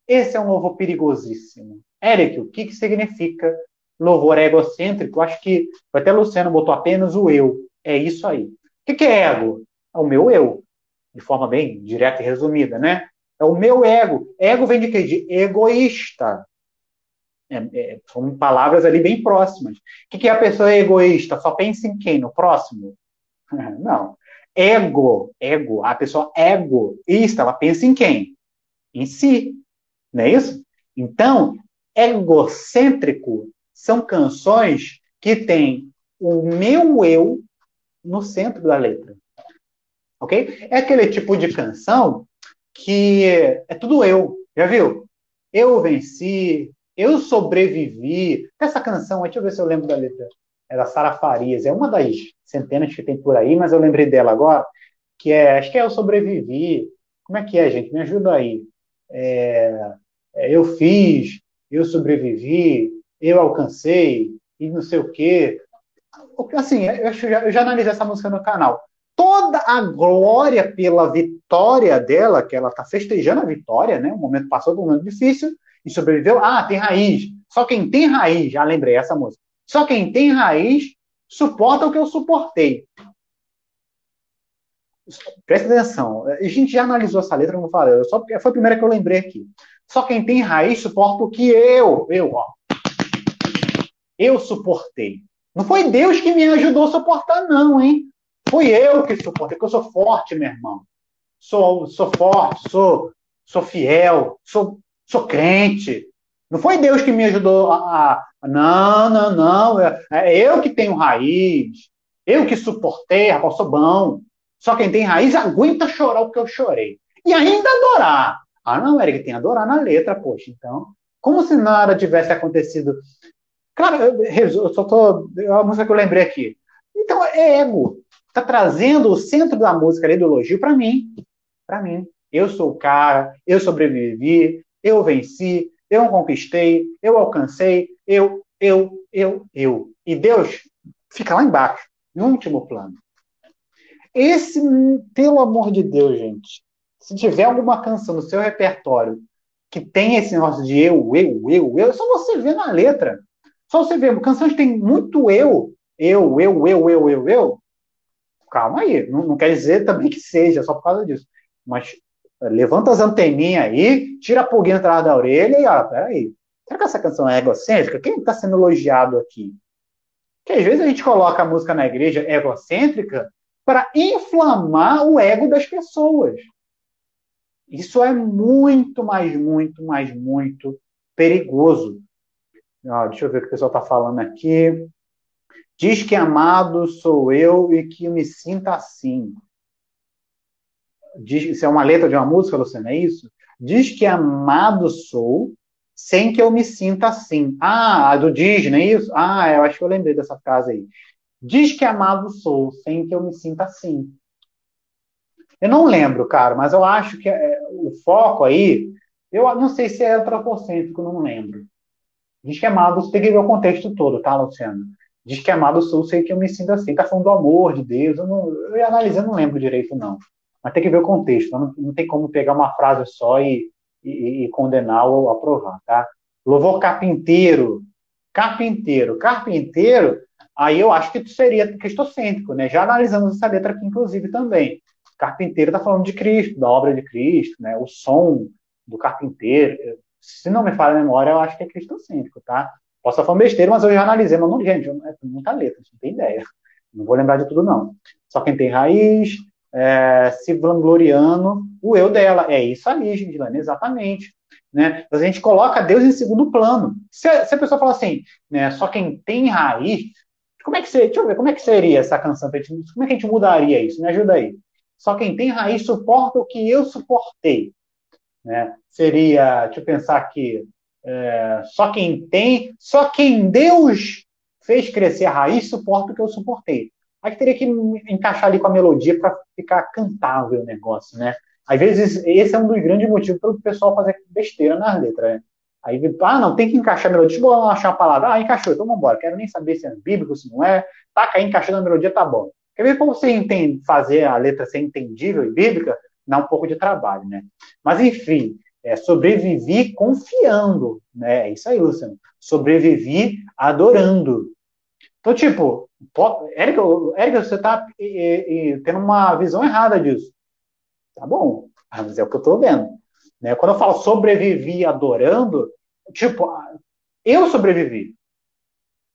esse é um louvor perigosíssimo. Eric, o que, que significa louvor egocêntrico? Acho que até Luciano botou apenas o eu. É isso aí. O que, que é ego? É o meu eu, de forma bem direta e resumida, né? É o meu ego. Ego vem de quê? De egoísta. É, é, são palavras ali bem próximas. O que, que é a pessoa egoísta? Só pensa em quem? No próximo? Não. Ego, ego, a pessoa egoísta, ela pensa em quem? Em si, não é isso? Então, egocêntrico são canções que têm o meu eu no centro da letra. Ok? É aquele tipo de canção que é tudo eu, já viu? Eu venci, eu sobrevivi. Essa canção, deixa eu ver se eu lembro da letra é da Sara Farias, é uma das centenas que tem por aí, mas eu lembrei dela agora, que é, acho que é Eu Sobrevivi. Como é que é, gente? Me ajuda aí. É, é, eu fiz, eu sobrevivi, eu alcancei, e não sei o quê. Assim, eu já, eu já analisei essa música no canal. Toda a glória pela vitória dela, que ela está festejando a vitória, né? O momento passou por um momento difícil e sobreviveu. Ah, tem raiz. Só quem tem raiz, já lembrei essa música. Só quem tem raiz suporta o que eu suportei. Presta atenção. A gente já analisou essa letra, eu falei. Eu só, foi a primeira que eu lembrei aqui. Só quem tem raiz suporta o que eu, eu, ó, eu suportei. Não foi Deus que me ajudou a suportar, não, hein? Fui eu que suportei, porque eu sou forte, meu irmão. Sou, sou forte, sou, sou fiel, sou, sou crente. Não foi Deus que me ajudou a. a não, não, não. É, é, eu que tenho raiz. Eu que suportei, rapaz, sou bom. Só quem tem raiz aguenta chorar o que eu chorei. E ainda adorar. Ah, não, Eric, tem adorar na letra, poxa. Então, como se nada tivesse acontecido. Claro, eu só tô. É uma música que eu lembrei aqui. Então, é ego. Está trazendo o centro da música, a ideologia, para mim. Para mim. Eu sou o cara, eu sobrevivi, eu venci, eu conquistei, eu alcancei, eu, eu, eu, eu. E Deus fica lá embaixo, no último plano. Esse, pelo amor de Deus, gente, se tiver alguma canção no seu repertório que tem esse negócio de eu, eu, eu, eu, é só você ver na letra. Só você ver, canções tem muito eu, eu, eu, eu, eu, eu, eu. Calma aí, não, não quer dizer também que seja só por causa disso. Mas eh, levanta as anteninhas aí, tira a pulguinha atrás da orelha e, ó, peraí. Será que essa canção é egocêntrica? Quem está sendo elogiado aqui? Porque às vezes a gente coloca a música na igreja egocêntrica para inflamar o ego das pessoas. Isso é muito, mais, muito, mais, muito perigoso. Ó, deixa eu ver o que o pessoal está falando aqui. Diz que amado sou eu e que me sinta assim. Diz, isso é uma letra de uma música, Luciana, é isso? Diz que amado sou sem que eu me sinta assim. Ah, do Disney, é isso? Ah, eu acho que eu lembrei dessa frase aí. Diz que amado sou sem que eu me sinta assim. Eu não lembro, cara, mas eu acho que é, o foco aí, eu não sei se é antropocêntrico, não lembro. Diz que amado, tem que ver o contexto todo, tá, Luciano? Diz que amado sou, sei que eu me sinto assim. Tá falando do amor de Deus. Eu, não, eu analisando, não lembro direito, não. Mas tem que ver o contexto. Não, não tem como pegar uma frase só e, e, e condenar ou aprovar, tá? Louvor carpinteiro. Carpinteiro. Carpinteiro, aí eu acho que seria cristocêntrico, né? Já analisamos essa letra aqui, inclusive, também. Carpinteiro está falando de Cristo, da obra de Cristo, né? O som do carpinteiro. Se não me falha a memória, eu acho que é cristocêntrico, tá? Posso estar falando besteira, mas eu já analisei, mas não, gente, é muita letra, não tem ideia. Não vou lembrar de tudo, não. Só quem tem raiz, é, se vangloriando, o eu dela. É isso ali, gente, exatamente. Né? A gente coloca Deus em segundo plano. Se a, se a pessoa fala assim, né, só quem tem raiz, como é que seria? Deixa eu ver, como é que seria essa canção? Como é que a gente mudaria isso? Me ajuda aí. Só quem tem raiz suporta o que eu suportei. Né? Seria, deixa eu pensar aqui, é, só quem tem, só quem Deus fez crescer a raiz suporta o que eu suportei. Aí teria que encaixar ali com a melodia para ficar cantável o negócio, né? Às vezes, esse é um dos grandes motivos para o pessoal fazer besteira nas letras, né? Aí, ah, não, tem que encaixar a melodia. Deixa eu achar uma palavra. Ah, encaixou, então vamos embora. Quero nem saber se é bíblico, se não é. Taca aí, encaixando a melodia, tá bom. Quer ver como você entende, fazer a letra ser entendível e bíblica? Dá um pouco de trabalho, né? Mas, enfim, é, sobrevivi confiando, né? É isso aí, Luciano. Sobrevivi adorando. Então, tipo, Érica, Érica você está tendo uma visão errada disso. Tá bom, mas é o que eu estou vendo. Né? Quando eu falo sobrevivi adorando, tipo, eu sobrevivi.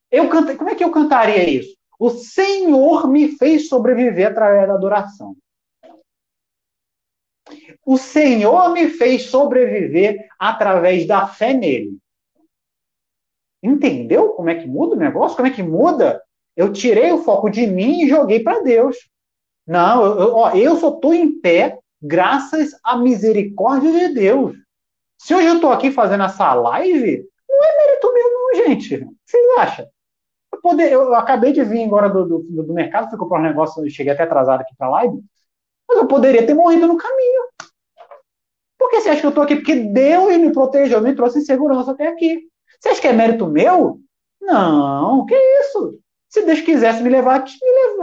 Eu cantei, como é que eu cantaria isso? O Senhor me fez sobreviver através da adoração. O Senhor me fez sobreviver através da fé nele. Entendeu como é que muda o negócio? Como é que muda? Eu tirei o foco de mim e joguei para Deus. Não, eu, ó, eu só estou em pé graças à misericórdia de Deus. Se hoje eu estou aqui fazendo essa live, não é mérito meu, não, gente. O que vocês acham? Eu, poder, eu acabei de vir agora do, do, do mercado, fui comprar um negócio, e cheguei até atrasado aqui para a live, mas eu poderia ter morrido no caminho. Por que você acha que eu estou aqui? Porque Deus me protegeu, me trouxe em segurança até aqui. Você acha que é mérito meu? Não, que isso? Se Deus quisesse me levar,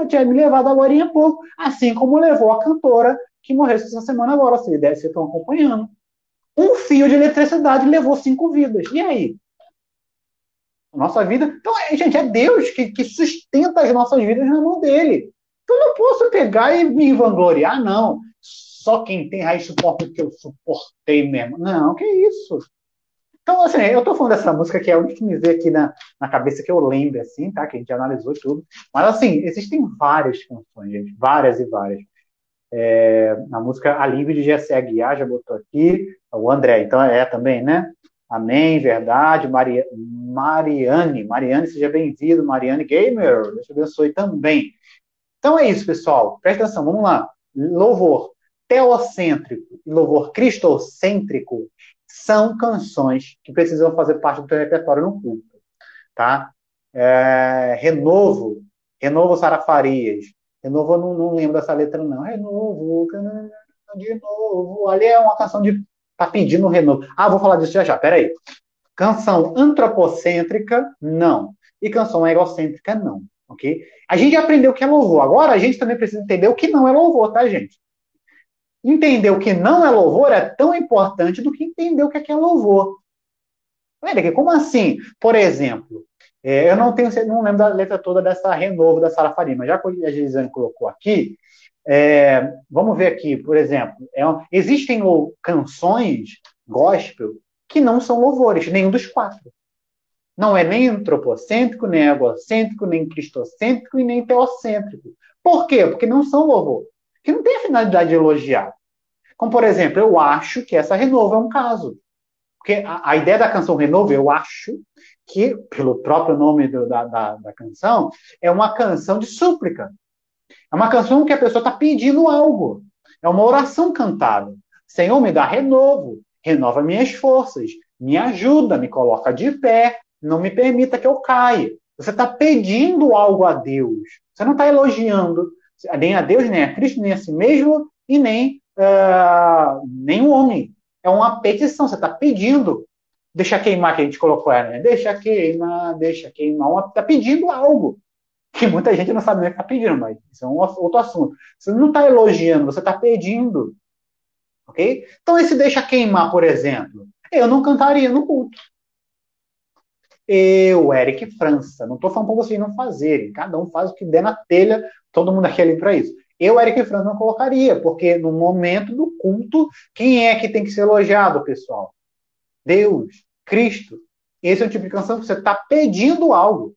tinha me levado agora em pouco, assim como levou a cantora que morreu essa semana agora, se vocês estão acompanhando. Um fio de eletricidade levou cinco vidas. E aí? Nossa vida. Então, é, gente, é Deus que, que sustenta as nossas vidas na mão dele. Então, eu não posso pegar e me vangloriar, não. Só quem tem raiz suporta o que eu suportei mesmo. Não, que isso? Então, assim, eu tô falando dessa música que é a única que me veio aqui na, na cabeça que eu lembro, assim, tá? Que a gente analisou tudo. Mas, assim, existem várias canções, gente. Várias e várias. É, a música Alívio de Gessé Aguiar já botou aqui. O André, então é também, né? Amém, verdade. Maria, Mariane, Mariane, seja bem-vindo. Mariane Gamer, Deus te abençoe também. Então é isso, pessoal. Presta atenção, vamos lá. Louvor teocêntrico e louvor cristocêntrico são canções que precisam fazer parte do teu repertório no culto, tá? É, renovo, Renovo Sarafarias. Renovo, eu não, não lembro dessa letra, não. Renovo, de novo. Ali é uma canção de. Tá pedindo renovo. Ah, vou falar disso já já, peraí. Canção antropocêntrica, não. E canção egocêntrica, não. Ok? A gente aprendeu o que é louvor. Agora a gente também precisa entender o que não é louvor, tá, gente? Entender o que não é louvor é tão importante do que entender o que é, que é louvor. Olha, como assim? Por exemplo, é, eu não tenho, não lembro da letra toda dessa renovo da Sara Farima. Já que a Gisane colocou aqui, é, vamos ver aqui, por exemplo, é, existem canções gospel que não são louvores, nenhum dos quatro. Não é nem antropocêntrico, nem egocêntrico, nem cristocêntrico e nem teocêntrico. Por quê? Porque não são louvor que não tem a finalidade de elogiar. Como, por exemplo, eu acho que essa Renovo é um caso. Porque a, a ideia da canção Renovo, eu acho que, pelo próprio nome do, da, da, da canção, é uma canção de súplica. É uma canção que a pessoa está pedindo algo. É uma oração cantada. Senhor, me dá renovo, renova minhas forças, me ajuda, me coloca de pé, não me permita que eu caia. Você está pedindo algo a Deus. Você não está elogiando, nem a Deus, nem a Cristo, nem a si mesmo e nem, uh, nem o homem. É uma petição, você está pedindo. Deixa queimar, que a gente colocou, né? Deixa queimar, deixa queimar. Está pedindo algo. Que muita gente não sabe nem o que está pedindo, mas isso é um outro assunto. Você não está elogiando, você está pedindo. Ok? Então, esse deixa queimar, por exemplo, eu não cantaria no culto. Eu, Eric França, não estou falando para vocês não fazerem, cada um faz o que der na telha Todo mundo aqui é livre para isso. Eu, Eric Franz, não colocaria, porque no momento do culto, quem é que tem que ser elogiado, pessoal? Deus, Cristo. Esse é o tipo de canção que você está pedindo algo.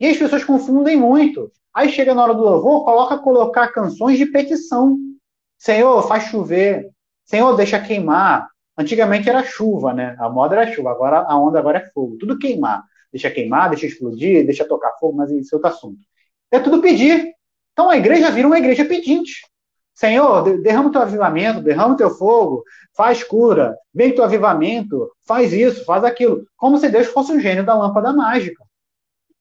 E as pessoas confundem muito. Aí chega na hora do louvor, coloca colocar canções de petição. Senhor, faz chover. Senhor, deixa queimar. Antigamente era chuva, né? A moda era chuva, agora a onda agora é fogo. Tudo queimar. Deixa queimar, deixa explodir, deixa tocar fogo, mas isso é outro assunto. É tudo pedir. Então a igreja vira uma igreja pedinte. Senhor, derrama o teu avivamento, derrama o teu fogo, faz cura, vem teu avivamento, faz isso, faz aquilo. Como se Deus fosse um gênio da lâmpada mágica,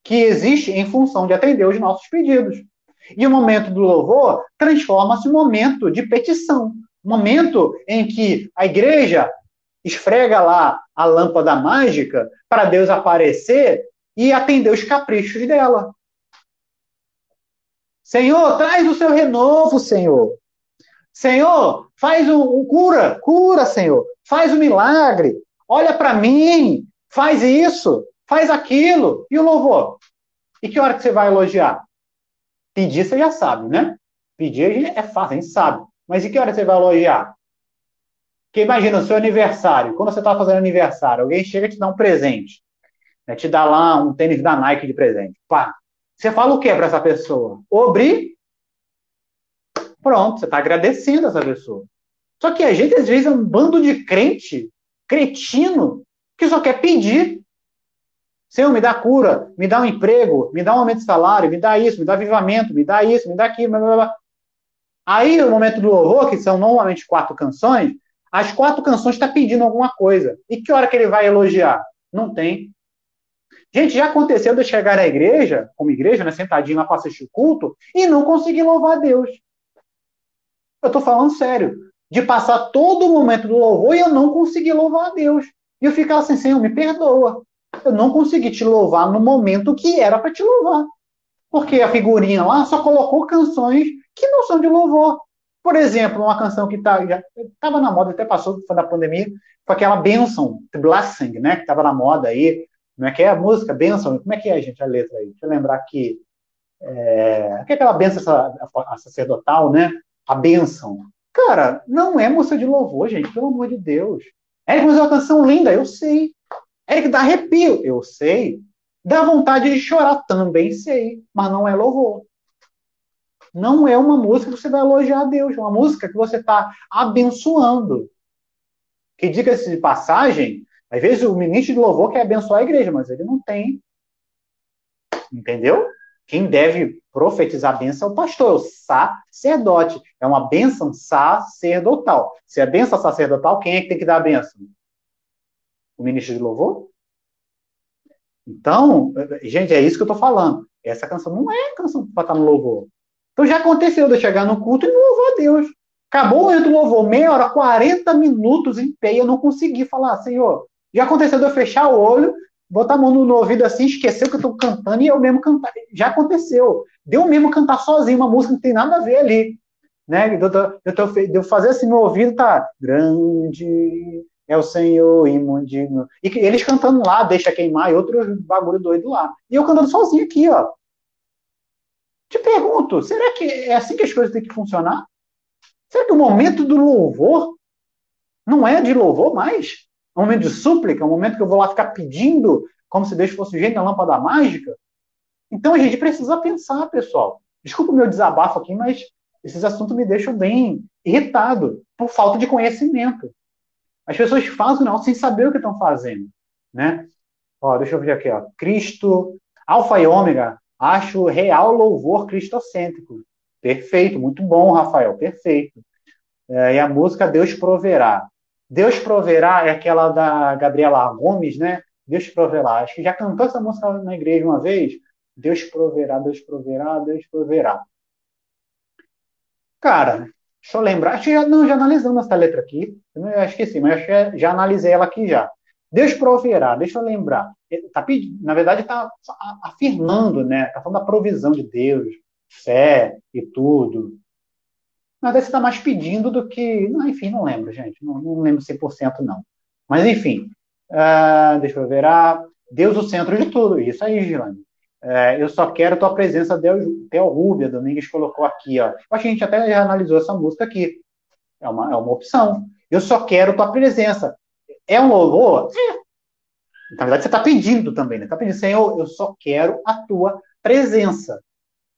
que existe em função de atender os nossos pedidos. E o momento do louvor transforma-se em momento de petição. Momento em que a igreja esfrega lá a lâmpada mágica para Deus aparecer e atender os caprichos dela. Senhor, traz o seu renovo, Senhor. Senhor, faz um cura, cura, Senhor. Faz um milagre. Olha para mim, faz isso, faz aquilo. E o louvor? E que hora que você vai elogiar? Pedir você já sabe, né? Pedir é fácil, a gente sabe. Mas e que hora você vai elogiar? Porque imagina, o seu aniversário, quando você está fazendo aniversário, alguém chega e te dá um presente. Né? Te dá lá um tênis da Nike de presente. Pá, você fala o que para essa pessoa? Obri. Pronto, você está agradecendo essa pessoa. Só que a gente, às vezes, é um bando de crente, cretino, que só quer pedir. Senhor, me dá cura, me dá um emprego, me dá um aumento de salário, me dá isso, me dá avivamento, me dá isso, me dá aquilo, blá, blá, blá. Aí, no momento do louvor, que são normalmente quatro canções, as quatro canções está pedindo alguma coisa. E que hora que ele vai elogiar? Não tem. Gente, já aconteceu de eu chegar na igreja, como igreja, né, sentadinho lá para assistir o culto, e não conseguir louvar a Deus. Eu estou falando sério. De passar todo o momento do louvor e eu não conseguir louvar a Deus. E eu ficar assim, Senhor, me perdoa. Eu não consegui te louvar no momento que era para te louvar. Porque a figurinha lá só colocou canções que não são de louvor. Por exemplo, uma canção que tá, estava na moda, até passou, foi da pandemia, foi aquela Benção, Blessing, né? Que estava na moda aí. Como é que é a música? Benção? Como é que é, gente, a letra aí? Deixa eu lembrar aqui. É, que é aquela benção sacerdotal, né? A benção. Cara, não é música de louvor, gente, pelo amor de Deus. É, mas é uma canção linda, eu sei. Que dá arrepio, eu sei. Dá vontade de chorar, também sei. Mas não é louvor. Não é uma música que você vai elogiar a Deus, é uma música que você está abençoando. Que diga-se de passagem, às vezes o ministro de louvor quer abençoar a igreja, mas ele não tem. Entendeu? Quem deve profetizar a bênção é o pastor, é o sacerdote. É uma bênção sacerdotal. Se é bênção sacerdotal, quem é que tem que dar a bênção? O ministro de louvor? Então, gente, é isso que eu estou falando. Essa canção não é canção para estar no louvor. Então já aconteceu de eu chegar no culto e não louvar a Deus. Acabou o louvor, meia hora, 40 minutos em pé, eu não consegui falar, Senhor. Já aconteceu de eu fechar o olho, botar a mão no, ouvido assim, esquecer que eu estou cantando e eu mesmo cantar. Já aconteceu. Deu mesmo cantar sozinho uma música que não tem nada a ver ali. Né? Eu, eu, eu fazer assim no ouvido, tá? Grande é o Senhor imundigno. E eles cantando lá, deixa queimar, e outros bagulho doido lá. E eu cantando sozinho aqui, ó. Te pergunto, será que é assim que as coisas têm que funcionar? Será que o momento do louvor não é de louvor mais? É um momento de súplica, é um momento que eu vou lá ficar pedindo como se Deus fosse o gênio da lâmpada mágica? Então a gente precisa pensar, pessoal. Desculpa o meu desabafo aqui, mas esses assuntos me deixam bem irritado por falta de conhecimento. As pessoas fazem não sem saber o que estão fazendo, né? Ó, deixa eu ver aqui, ó. Cristo, Alfa e Ômega, acho real louvor cristocêntrico. Perfeito, muito bom, Rafael, perfeito. É, e a música Deus Proverá. Deus Proverá é aquela da Gabriela Gomes, né? Deus Proverá. Acho que já cantou essa música na igreja uma vez. Deus proverá, Deus proverá, Deus proverá. Cara, deixa eu lembrar. Acho que já, não, já analisamos essa letra aqui. Eu sim, mas que já analisei ela aqui já. Deus proverá, deixa eu lembrar. Tá, na verdade, está afirmando, né? Está falando da provisão de Deus, fé e tudo. Na verdade, você está mais pedindo do que. Não, enfim, não lembro, gente. Não, não lembro 100% não. Mas, enfim. Uh, deixa eu ver. Ah, Deus o centro de tudo. Isso aí, Gilane. Uh, eu só quero tua presença, Deus. Theo Rubia, Domingues colocou aqui. Ó. Acho que a gente até já analisou essa música aqui. É uma, é uma opção. Eu só quero tua presença. É um louvor? É. Na verdade, você está pedindo também, né? Está pedindo, Senhor, eu só quero a tua presença.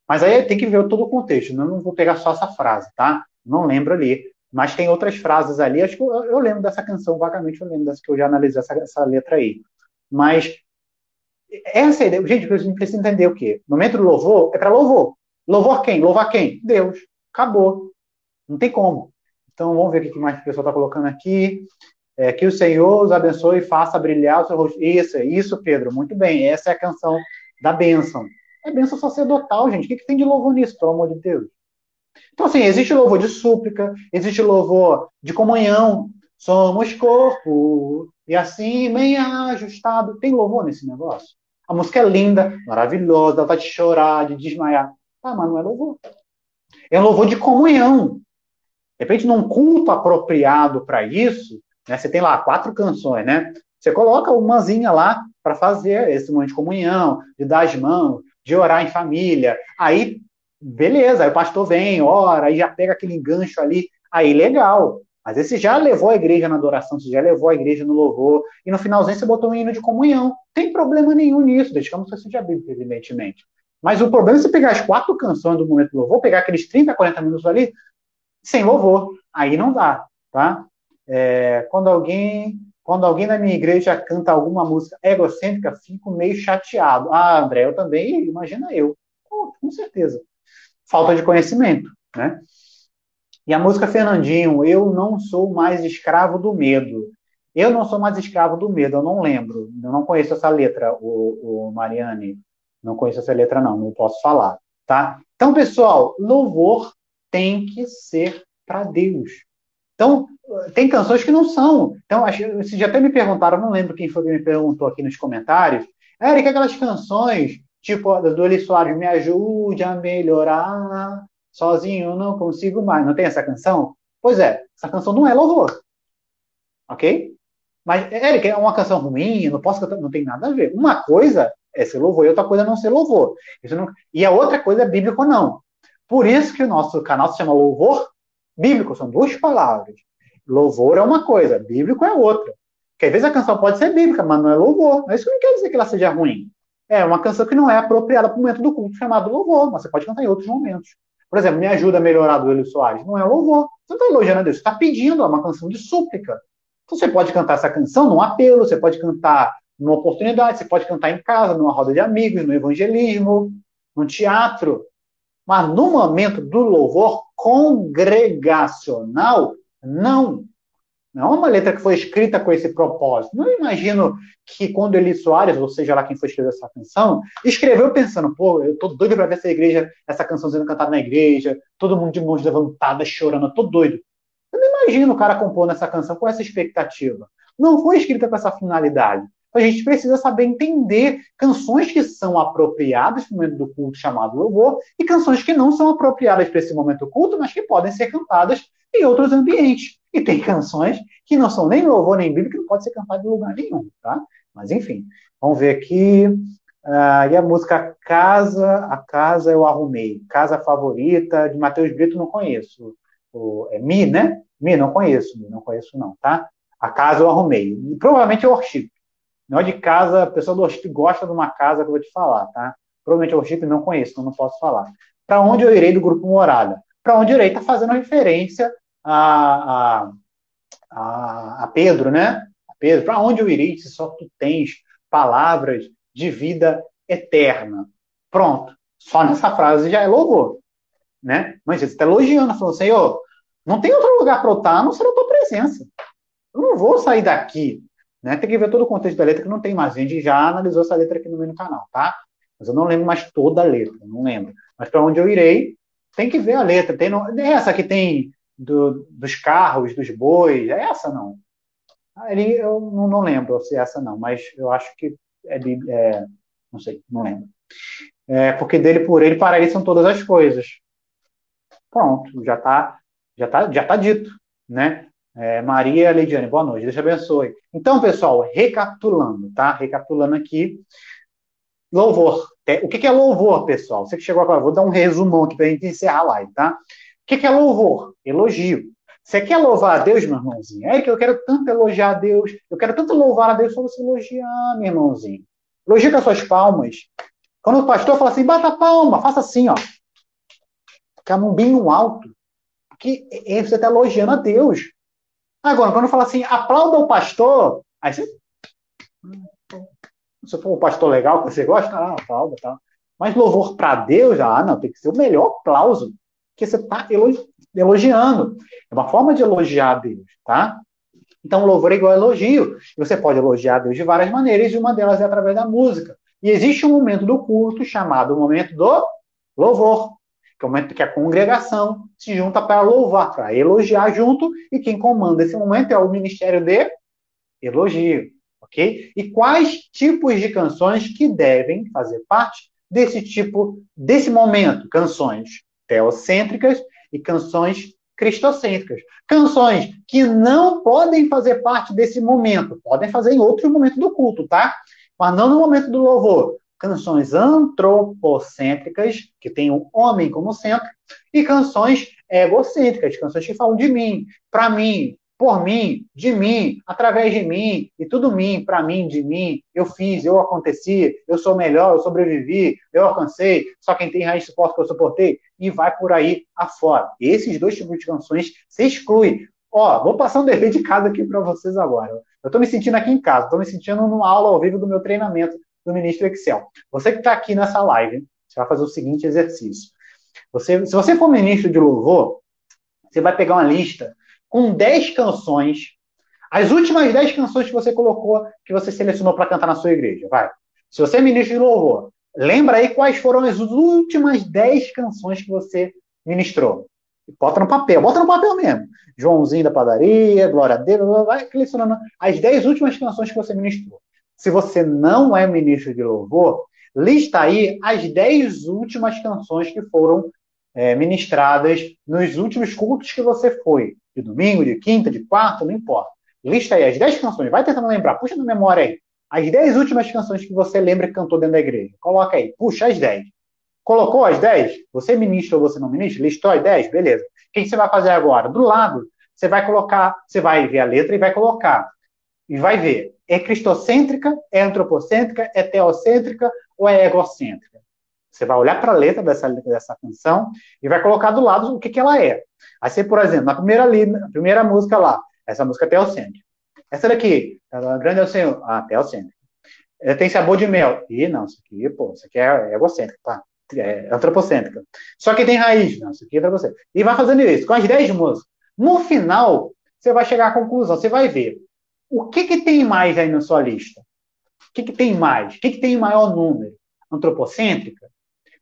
Mas aí tem que ver todo o contexto. Né? Eu não vou pegar só essa frase, tá? Não lembro ali. Mas tem outras frases ali. Acho que eu, eu lembro dessa canção, vagamente eu lembro dessa que eu já analisei essa, essa letra aí. Mas essa ideia, gente, a gente precisa entender o quê? No momento do louvor é para louvor. Louvor quem? Louvar quem? Deus. Acabou. Não tem como. Então vamos ver o que mais o pessoal está colocando aqui. É, que o Senhor os abençoe e faça brilhar o seu rosto. Isso, isso, Pedro, muito bem. Essa é a canção da bênção. É bênção sacerdotal, gente. O que, que tem de louvor nisso, pelo amor de Deus? Então, assim, existe louvor de súplica, existe louvor de comunhão. Somos corpo, e assim, bem ajustado. Tem louvor nesse negócio? A música é linda, maravilhosa, vai te chorar, de desmaiar. Ah, mas não é louvor. É louvor de comunhão. De repente, num culto apropriado para isso, né? Você tem lá quatro canções, né? Você coloca umazinha lá para fazer esse momento de comunhão, de dar as mãos, de orar em família. Aí, beleza, aí o pastor vem, ora, aí já pega aquele gancho ali, aí legal. Mas esse já levou a igreja na adoração, você já levou a igreja no louvor, e no finalzinho você botou um hino de comunhão. Tem problema nenhum nisso, desde que seja bíblico, evidentemente. Mas o problema é você pegar as quatro canções do momento do louvor, pegar aqueles 30, 40 minutos ali, sem louvor. Aí não dá, tá? É, quando alguém quando alguém na minha igreja canta alguma música egocêntrica, fico meio chateado. Ah, André, eu também, imagina eu. Oh, com certeza. Falta de conhecimento, né? E a música Fernandinho, eu não sou mais escravo do medo. Eu não sou mais escravo do medo, eu não lembro. Eu não conheço essa letra, o, o Mariane. Não conheço essa letra, não, não posso falar, tá? Então, pessoal, louvor tem que ser para Deus. Então, tem canções que não são. Então, já até me perguntaram, não lembro quem foi que me perguntou aqui nos comentários. Eric, aquelas canções, tipo do Eli Soares, me ajude a melhorar, sozinho não consigo mais. Não tem essa canção? Pois é, essa canção não é louvor. Ok? Mas, Eric, é uma canção ruim, não posso cantar, não tem nada a ver. Uma coisa é ser louvor e outra coisa é não ser louvor. Não... E a outra coisa é bíblico ou não. Por isso que o nosso canal se chama Louvor bíblico, são duas palavras. Louvor é uma coisa, bíblico é outra. Porque às vezes a canção pode ser bíblica, mas não é louvor. Não é isso não quer dizer que ela seja ruim. É uma canção que não é apropriada para o momento do culto chamado louvor, mas você pode cantar em outros momentos. Por exemplo, Me Ajuda a Melhorar do Hélio Soares. Não é louvor. Você não está elogiando a Deus, você está pedindo, é uma canção de súplica. Então você pode cantar essa canção num apelo, você pode cantar numa oportunidade, você pode cantar em casa, numa roda de amigos, no evangelismo, no teatro. Mas no momento do louvor congregacional, não. Não é uma letra que foi escrita com esse propósito. Não imagino que quando Eli Soares, ou seja lá quem foi escrever essa canção, escreveu pensando, pô, eu tô doido para ver essa igreja, essa canção sendo cantada na igreja, todo mundo de mãos levantadas, chorando, eu tô doido. Eu não imagino o cara compondo essa canção com essa expectativa. Não foi escrita com essa finalidade. A gente precisa saber entender canções que são apropriadas para o momento do culto chamado louvor e canções que não são apropriadas para esse momento do culto, mas que podem ser cantadas em outros ambientes. E tem canções que não são nem louvor nem bíblia, que não pode ser cantada em lugar nenhum, tá? Mas enfim, vamos ver aqui. Uh, e a música Casa, a Casa eu arrumei. Casa Favorita, de Matheus Brito, não conheço. O, é Mi, né? Mi, não conheço, Mi, não conheço não, tá? A Casa eu arrumei. E, provavelmente é worship. Não é de casa, a pessoa do worship gosta de uma casa que eu vou te falar, tá? Provavelmente o worship não conheço, então não posso falar. Para onde eu irei do grupo Morada? Para onde eu irei está fazendo referência a, a, a, a Pedro, né? A Pedro, para onde eu irei se só tu tens palavras de vida eterna? Pronto. Só nessa frase já é louvor. Né? Mas você está elogiando, falando, Senhor, não tem outro lugar para eu estar a não ser a tua presença. Eu não vou sair daqui. Né? Tem que ver todo o contexto da letra, que não tem mais. A gente já analisou essa letra aqui no meu canal, tá? Mas eu não lembro mais toda a letra, não lembro. Mas para onde eu irei, tem que ver a letra. Tem no... É essa que tem do, dos carros, dos bois, é essa não? Ali eu não, não, lembro se é essa não, mas eu acho que é, é não sei, não lembro. É, porque dele por ele para ele são todas as coisas. Pronto, já está já tá, já tá dito, né? É, Maria Leidiane, boa noite, Deus te abençoe. Então, pessoal, recapitulando, tá? Recapitulando aqui, louvor. É, o que, é louvor, pessoal? Você que chegou agora, vou dar um resumão aqui para a gente encerrar a live, tá? que, que é louvor? Elogio. Você quer louvar a Deus, meu irmãozinho? É que eu quero tanto elogiar a Deus, eu quero tanto louvar a Deus, só você elogiar, meu irmãozinho. Elogia com as suas palmas. Quando o pastor fala assim, bata a palma, faça assim, ó. Com a mão bem no alto. Porque você está elogiando a Deus. Agora, quando fala assim, aplauda o pastor, aí você. Se for um pastor legal que você gosta, ah, aplauda, tá. Mas louvor para Deus, ah, não, tem que ser o melhor aplauso que você está elogiando. É uma forma de elogiar a Deus, tá? Então, louvor é igual elogio. Você pode elogiar Deus de várias maneiras, e uma delas é através da música. E existe um momento do culto chamado momento do louvor, que é o momento que a congregação se junta para louvar, para elogiar junto, e quem comanda esse momento é o ministério de elogio, ok? E quais tipos de canções que devem fazer parte desse tipo, desse momento? Canções teocêntricas e canções cristocêntricas. Canções que não podem fazer parte desse momento, podem fazer em outro momento do culto, tá? Mas não no momento do louvor. Canções antropocêntricas, que tem o homem como centro, e canções egocêntricas, canções que falam de mim, para mim, por mim, de mim, através de mim, e tudo mim, para mim, de mim, eu fiz, eu aconteci, eu sou melhor, eu sobrevivi, eu alcancei, só quem tem raiz suporta que eu suportei, e vai por aí afora. Esses dois tipos de canções se excluem. Ó, vou passar um dever de casa aqui para vocês agora. Eu estou me sentindo aqui em casa, estou me sentindo numa aula ao vivo do meu treinamento do Ministro Excel. Você que está aqui nessa live, você vai fazer o seguinte exercício. Você, se você for ministro de louvor, você vai pegar uma lista com 10 canções, as últimas 10 canções que você colocou, que você selecionou para cantar na sua igreja. Vai. Se você é ministro de louvor, lembra aí quais foram as últimas 10 canções que você ministrou. Bota no papel, bota no papel mesmo. Joãozinho da padaria, Glória a Deus, vai selecionando as 10 últimas canções que você ministrou. Se você não é ministro de louvor, lista aí as 10 últimas canções que foram é, ministradas nos últimos cultos que você foi de domingo, de quinta, de quarta, não importa. Lista aí as 10 canções, vai tentando lembrar, puxa na memória aí. As 10 últimas canções que você lembra que cantou dentro da igreja. Coloca aí, puxa as 10. Colocou as 10? Você ministra ou você não ministra? Listou as 10? Beleza. O que você vai fazer agora? Do lado, você vai colocar, você vai ver a letra e vai colocar e vai ver. É cristocêntrica, é antropocêntrica, é teocêntrica ou é egocêntrica? Você vai olhar para a letra dessa, dessa canção e vai colocar do lado o que, que ela é. Aí você, por exemplo, na primeira, na primeira música lá, essa música é teocêntrica. Essa daqui, grande é o Senhor. Ah, teocêntrica. É, tem sabor de mel. Ih, não, isso aqui, pô, isso aqui é egocêntrico, tá? É antropocêntrica. Só que tem raiz, não, isso aqui é antropocêntrico. E vai fazendo isso, com as 10 músicas. No final, você vai chegar à conclusão, você vai ver o que, que tem mais aí na sua lista? O que, que tem mais? O que, que tem maior número? Antropocêntrica?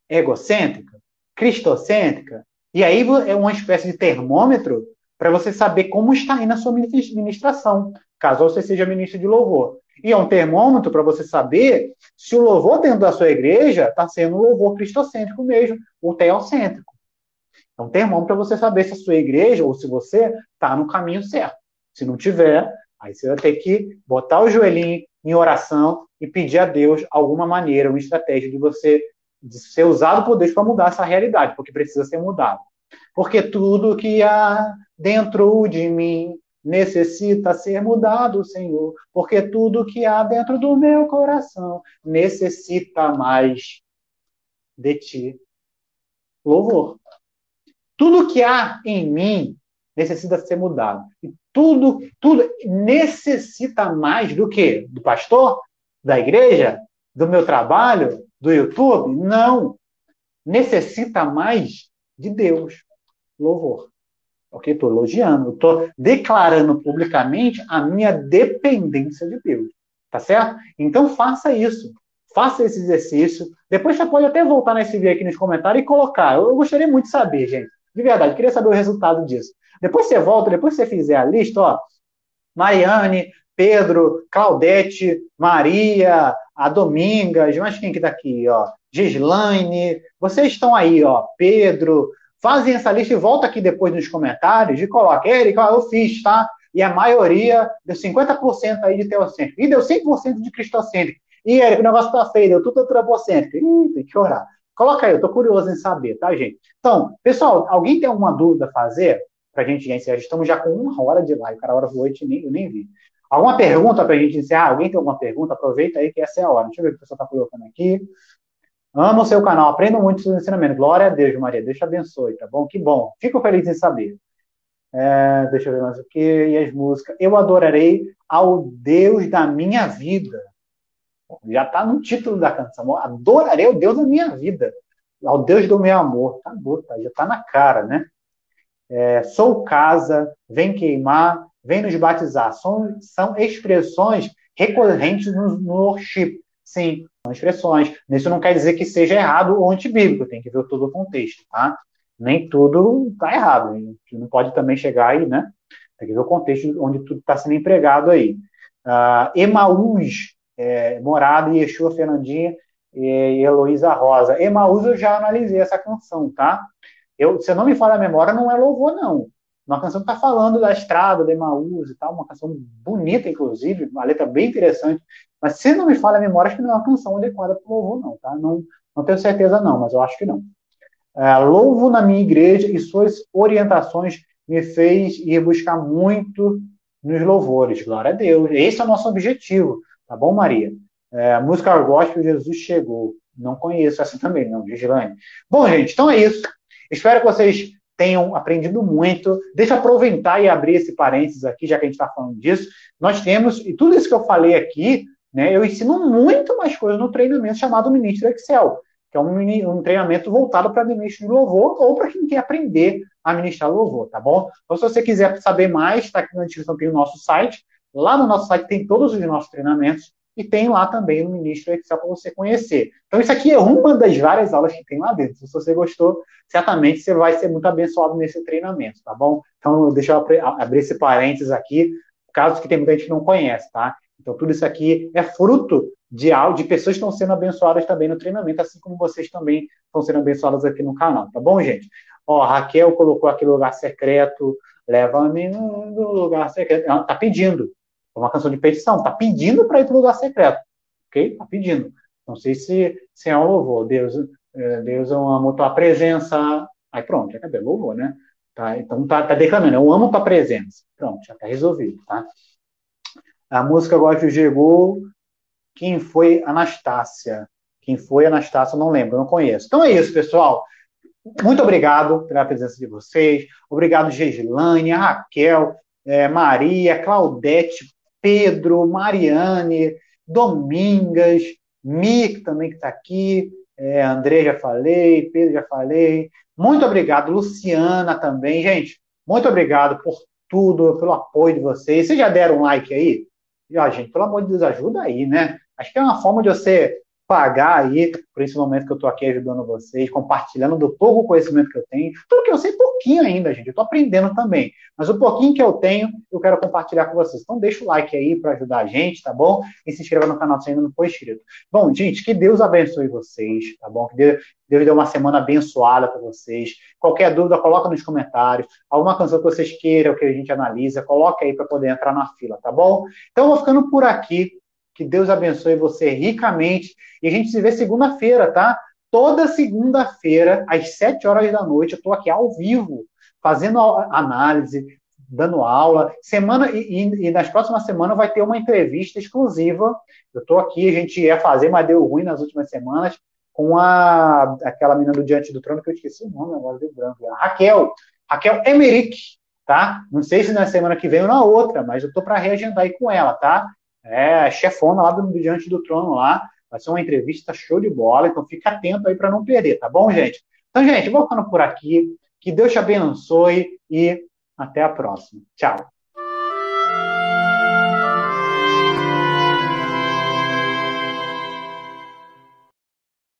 Egocêntrica? Cristocêntrica? E aí é uma espécie de termômetro para você saber como está indo a sua ministração, caso você seja ministro de louvor. E é um termômetro para você saber se o louvor dentro da sua igreja está sendo um louvor cristocêntrico mesmo, ou teocêntrico. É um termômetro para você saber se a sua igreja ou se você está no caminho certo. Se não tiver, aí você vai ter que botar o joelhinho em oração e pedir a Deus alguma maneira, uma estratégia de você de ser usado por Deus para mudar essa realidade, porque precisa ser mudado. Porque tudo que há dentro de mim necessita ser mudado, Senhor, porque tudo que há dentro do meu coração necessita mais de ti. Louvor. Tudo que há em mim necessita ser mudado. E tudo, tudo necessita mais do que? Do pastor? Da igreja? Do meu trabalho? Do YouTube? Não. Necessita mais de Deus. Louvor. Ok? Estou elogiando, estou declarando publicamente a minha dependência de Deus. Tá certo? Então faça isso. Faça esse exercício. Depois você pode até voltar nesse vídeo aqui nos comentários e colocar. Eu gostaria muito de saber, gente. De verdade, queria saber o resultado disso. Depois você volta, depois você fizer a lista, ó. Mariane, Pedro, Claudete, Maria, a Domingas, mas quem que tá aqui, ó? Gislaine, vocês estão aí, ó. Pedro, fazem essa lista e volta aqui depois nos comentários e coloca, Eric, ó, eu fiz, tá? E a maioria deu 50% aí de teocêntrico. E deu 100% de cristocêntrico. E, Eric, o negócio tá feio, deu tudo antropocêntrico. Ih, tem que orar. Coloca aí, eu tô curioso em saber, tá, gente? Então, pessoal, alguém tem alguma dúvida a fazer pra gente encerrar? Estamos já com uma hora de live, cara, a hora voou e nem, eu nem vi. Alguma pergunta pra gente encerrar? Alguém tem alguma pergunta? Aproveita aí que essa é a hora. Deixa eu ver o que o pessoal tá colocando aqui. Amo o seu canal, aprendo muito sobre ensinamento. Glória a Deus, Maria. Deus te abençoe, tá bom? Que bom. Fico feliz em saber. É, deixa eu ver mais o que. E as músicas. Eu adorarei ao Deus da minha vida. Já está no título da canção. Adorarei o Deus da minha vida. Ao Deus do meu amor. Tá, tá já está na cara, né? É, sou casa, vem queimar, vem nos batizar. São, são expressões recorrentes no, no worship. Sim, são expressões. Isso não quer dizer que seja errado ou antibíblico, tem que ver todo o contexto, tá? Nem tudo está errado. Não pode também chegar aí, né? Tem que ver o contexto onde tudo está sendo empregado aí. Uh, Emaús, é, Morada, Yeshua Fernandinha e Heloísa Rosa. Emaús eu já analisei essa canção, tá? Eu, se eu não me falo a memória, não é louvor, não. Uma canção que está falando da estrada, de Emaús e tal, uma canção bonita, inclusive, uma letra bem interessante. Mas se não me falha a memória, acho que não é uma canção adequada para louvor, não, tá? Não, não tenho certeza, não, mas eu acho que não. É, louvo na minha igreja e suas orientações me fez ir buscar muito nos louvores. Glória a Deus. Esse é o nosso objetivo. Tá bom, Maria? É, música gospel, Jesus chegou. Não conheço essa também, não, Gislaine. Bom, gente, então é isso. Espero que vocês tenham aprendido muito. Deixa eu aproveitar e abrir esse parênteses aqui, já que a gente está falando disso. Nós temos, e tudo isso que eu falei aqui, né, eu ensino muito mais coisas no treinamento chamado Ministro Excel, que é um, um treinamento voltado para ministro de louvor ou para quem quer aprender a ministrar louvor, tá bom? Então, se você quiser saber mais, está aqui na descrição, tem o nosso site. Lá no nosso site tem todos os nossos treinamentos e tem lá também o Ministro Excel para você conhecer. Então, isso aqui é uma das várias aulas que tem lá dentro. Se você gostou, certamente você vai ser muito abençoado nesse treinamento, tá bom? Então, deixa eu abrir esse parênteses aqui, caso que tem muita gente que não conhece, tá? Então, tudo isso aqui é fruto de, de pessoas que estão sendo abençoadas também no treinamento, assim como vocês também estão sendo abençoadas aqui no canal, tá bom, gente? Ó, Raquel colocou aqui lugar secreto, leva-me no lugar secreto. Ela tá pedindo. É uma canção de petição, tá pedindo para ir para o lugar secreto. Ok? Tá pedindo. Não sei se, se é um louvor. Deus, é, Deus, eu amo tua presença. Aí pronto, já acabou, louvor, né? Tá, então tá, tá declamando, eu amo tua presença. Pronto, já tá resolvido, tá? A música gosto chegou. Quem foi Anastácia? Quem foi Anastácia, não lembro, não conheço. Então é isso, pessoal. Muito obrigado pela presença de vocês. Obrigado, Geslane, Raquel, é, Maria, Claudete, Pedro, Mariane, Domingas, Mick também que está aqui, é, André já falei, Pedro já falei. Muito obrigado, Luciana também. Gente, muito obrigado por tudo, pelo apoio de vocês. Vocês já deram um like aí? E, ó, gente, pelo amor de Deus, ajuda aí, né? Acho que é uma forma de você pagar aí por esse momento que eu estou aqui ajudando vocês, compartilhando do pouco conhecimento que eu tenho, tudo que eu sei pouquinho ainda, gente, eu estou aprendendo também, mas o pouquinho que eu tenho, eu quero compartilhar com vocês. Então deixa o like aí para ajudar a gente, tá bom? E se inscreva no canal se ainda não for inscrito. Bom, gente, que Deus abençoe vocês, tá bom? Que Deus, Deus dê uma semana abençoada para vocês. Qualquer dúvida, coloca nos comentários. Alguma canção que vocês queiram que a gente analisa, coloca aí para poder entrar na fila, tá bom? Então eu vou ficando por aqui. Que Deus abençoe você ricamente. E a gente se vê segunda-feira, tá? Toda segunda-feira, às sete horas da noite, eu estou aqui ao vivo, fazendo análise, dando aula. Semana e, e, e, nas próximas semanas vai ter uma entrevista exclusiva. Eu estou aqui, a gente ia fazer, mas deu ruim nas últimas semanas, com a, aquela menina do Diante do Trono, que eu esqueci o nome agora, deu branco. Raquel, Raquel Emerick, tá? Não sei se na semana que vem ou na outra, mas eu estou para reagendar aí com ela, tá? É, chefona lá do, do Diante do Trono lá. Vai ser uma entrevista show de bola, então fica atento aí para não perder, tá bom, gente? Então, gente, vou ficando por aqui. Que Deus te abençoe e até a próxima. Tchau.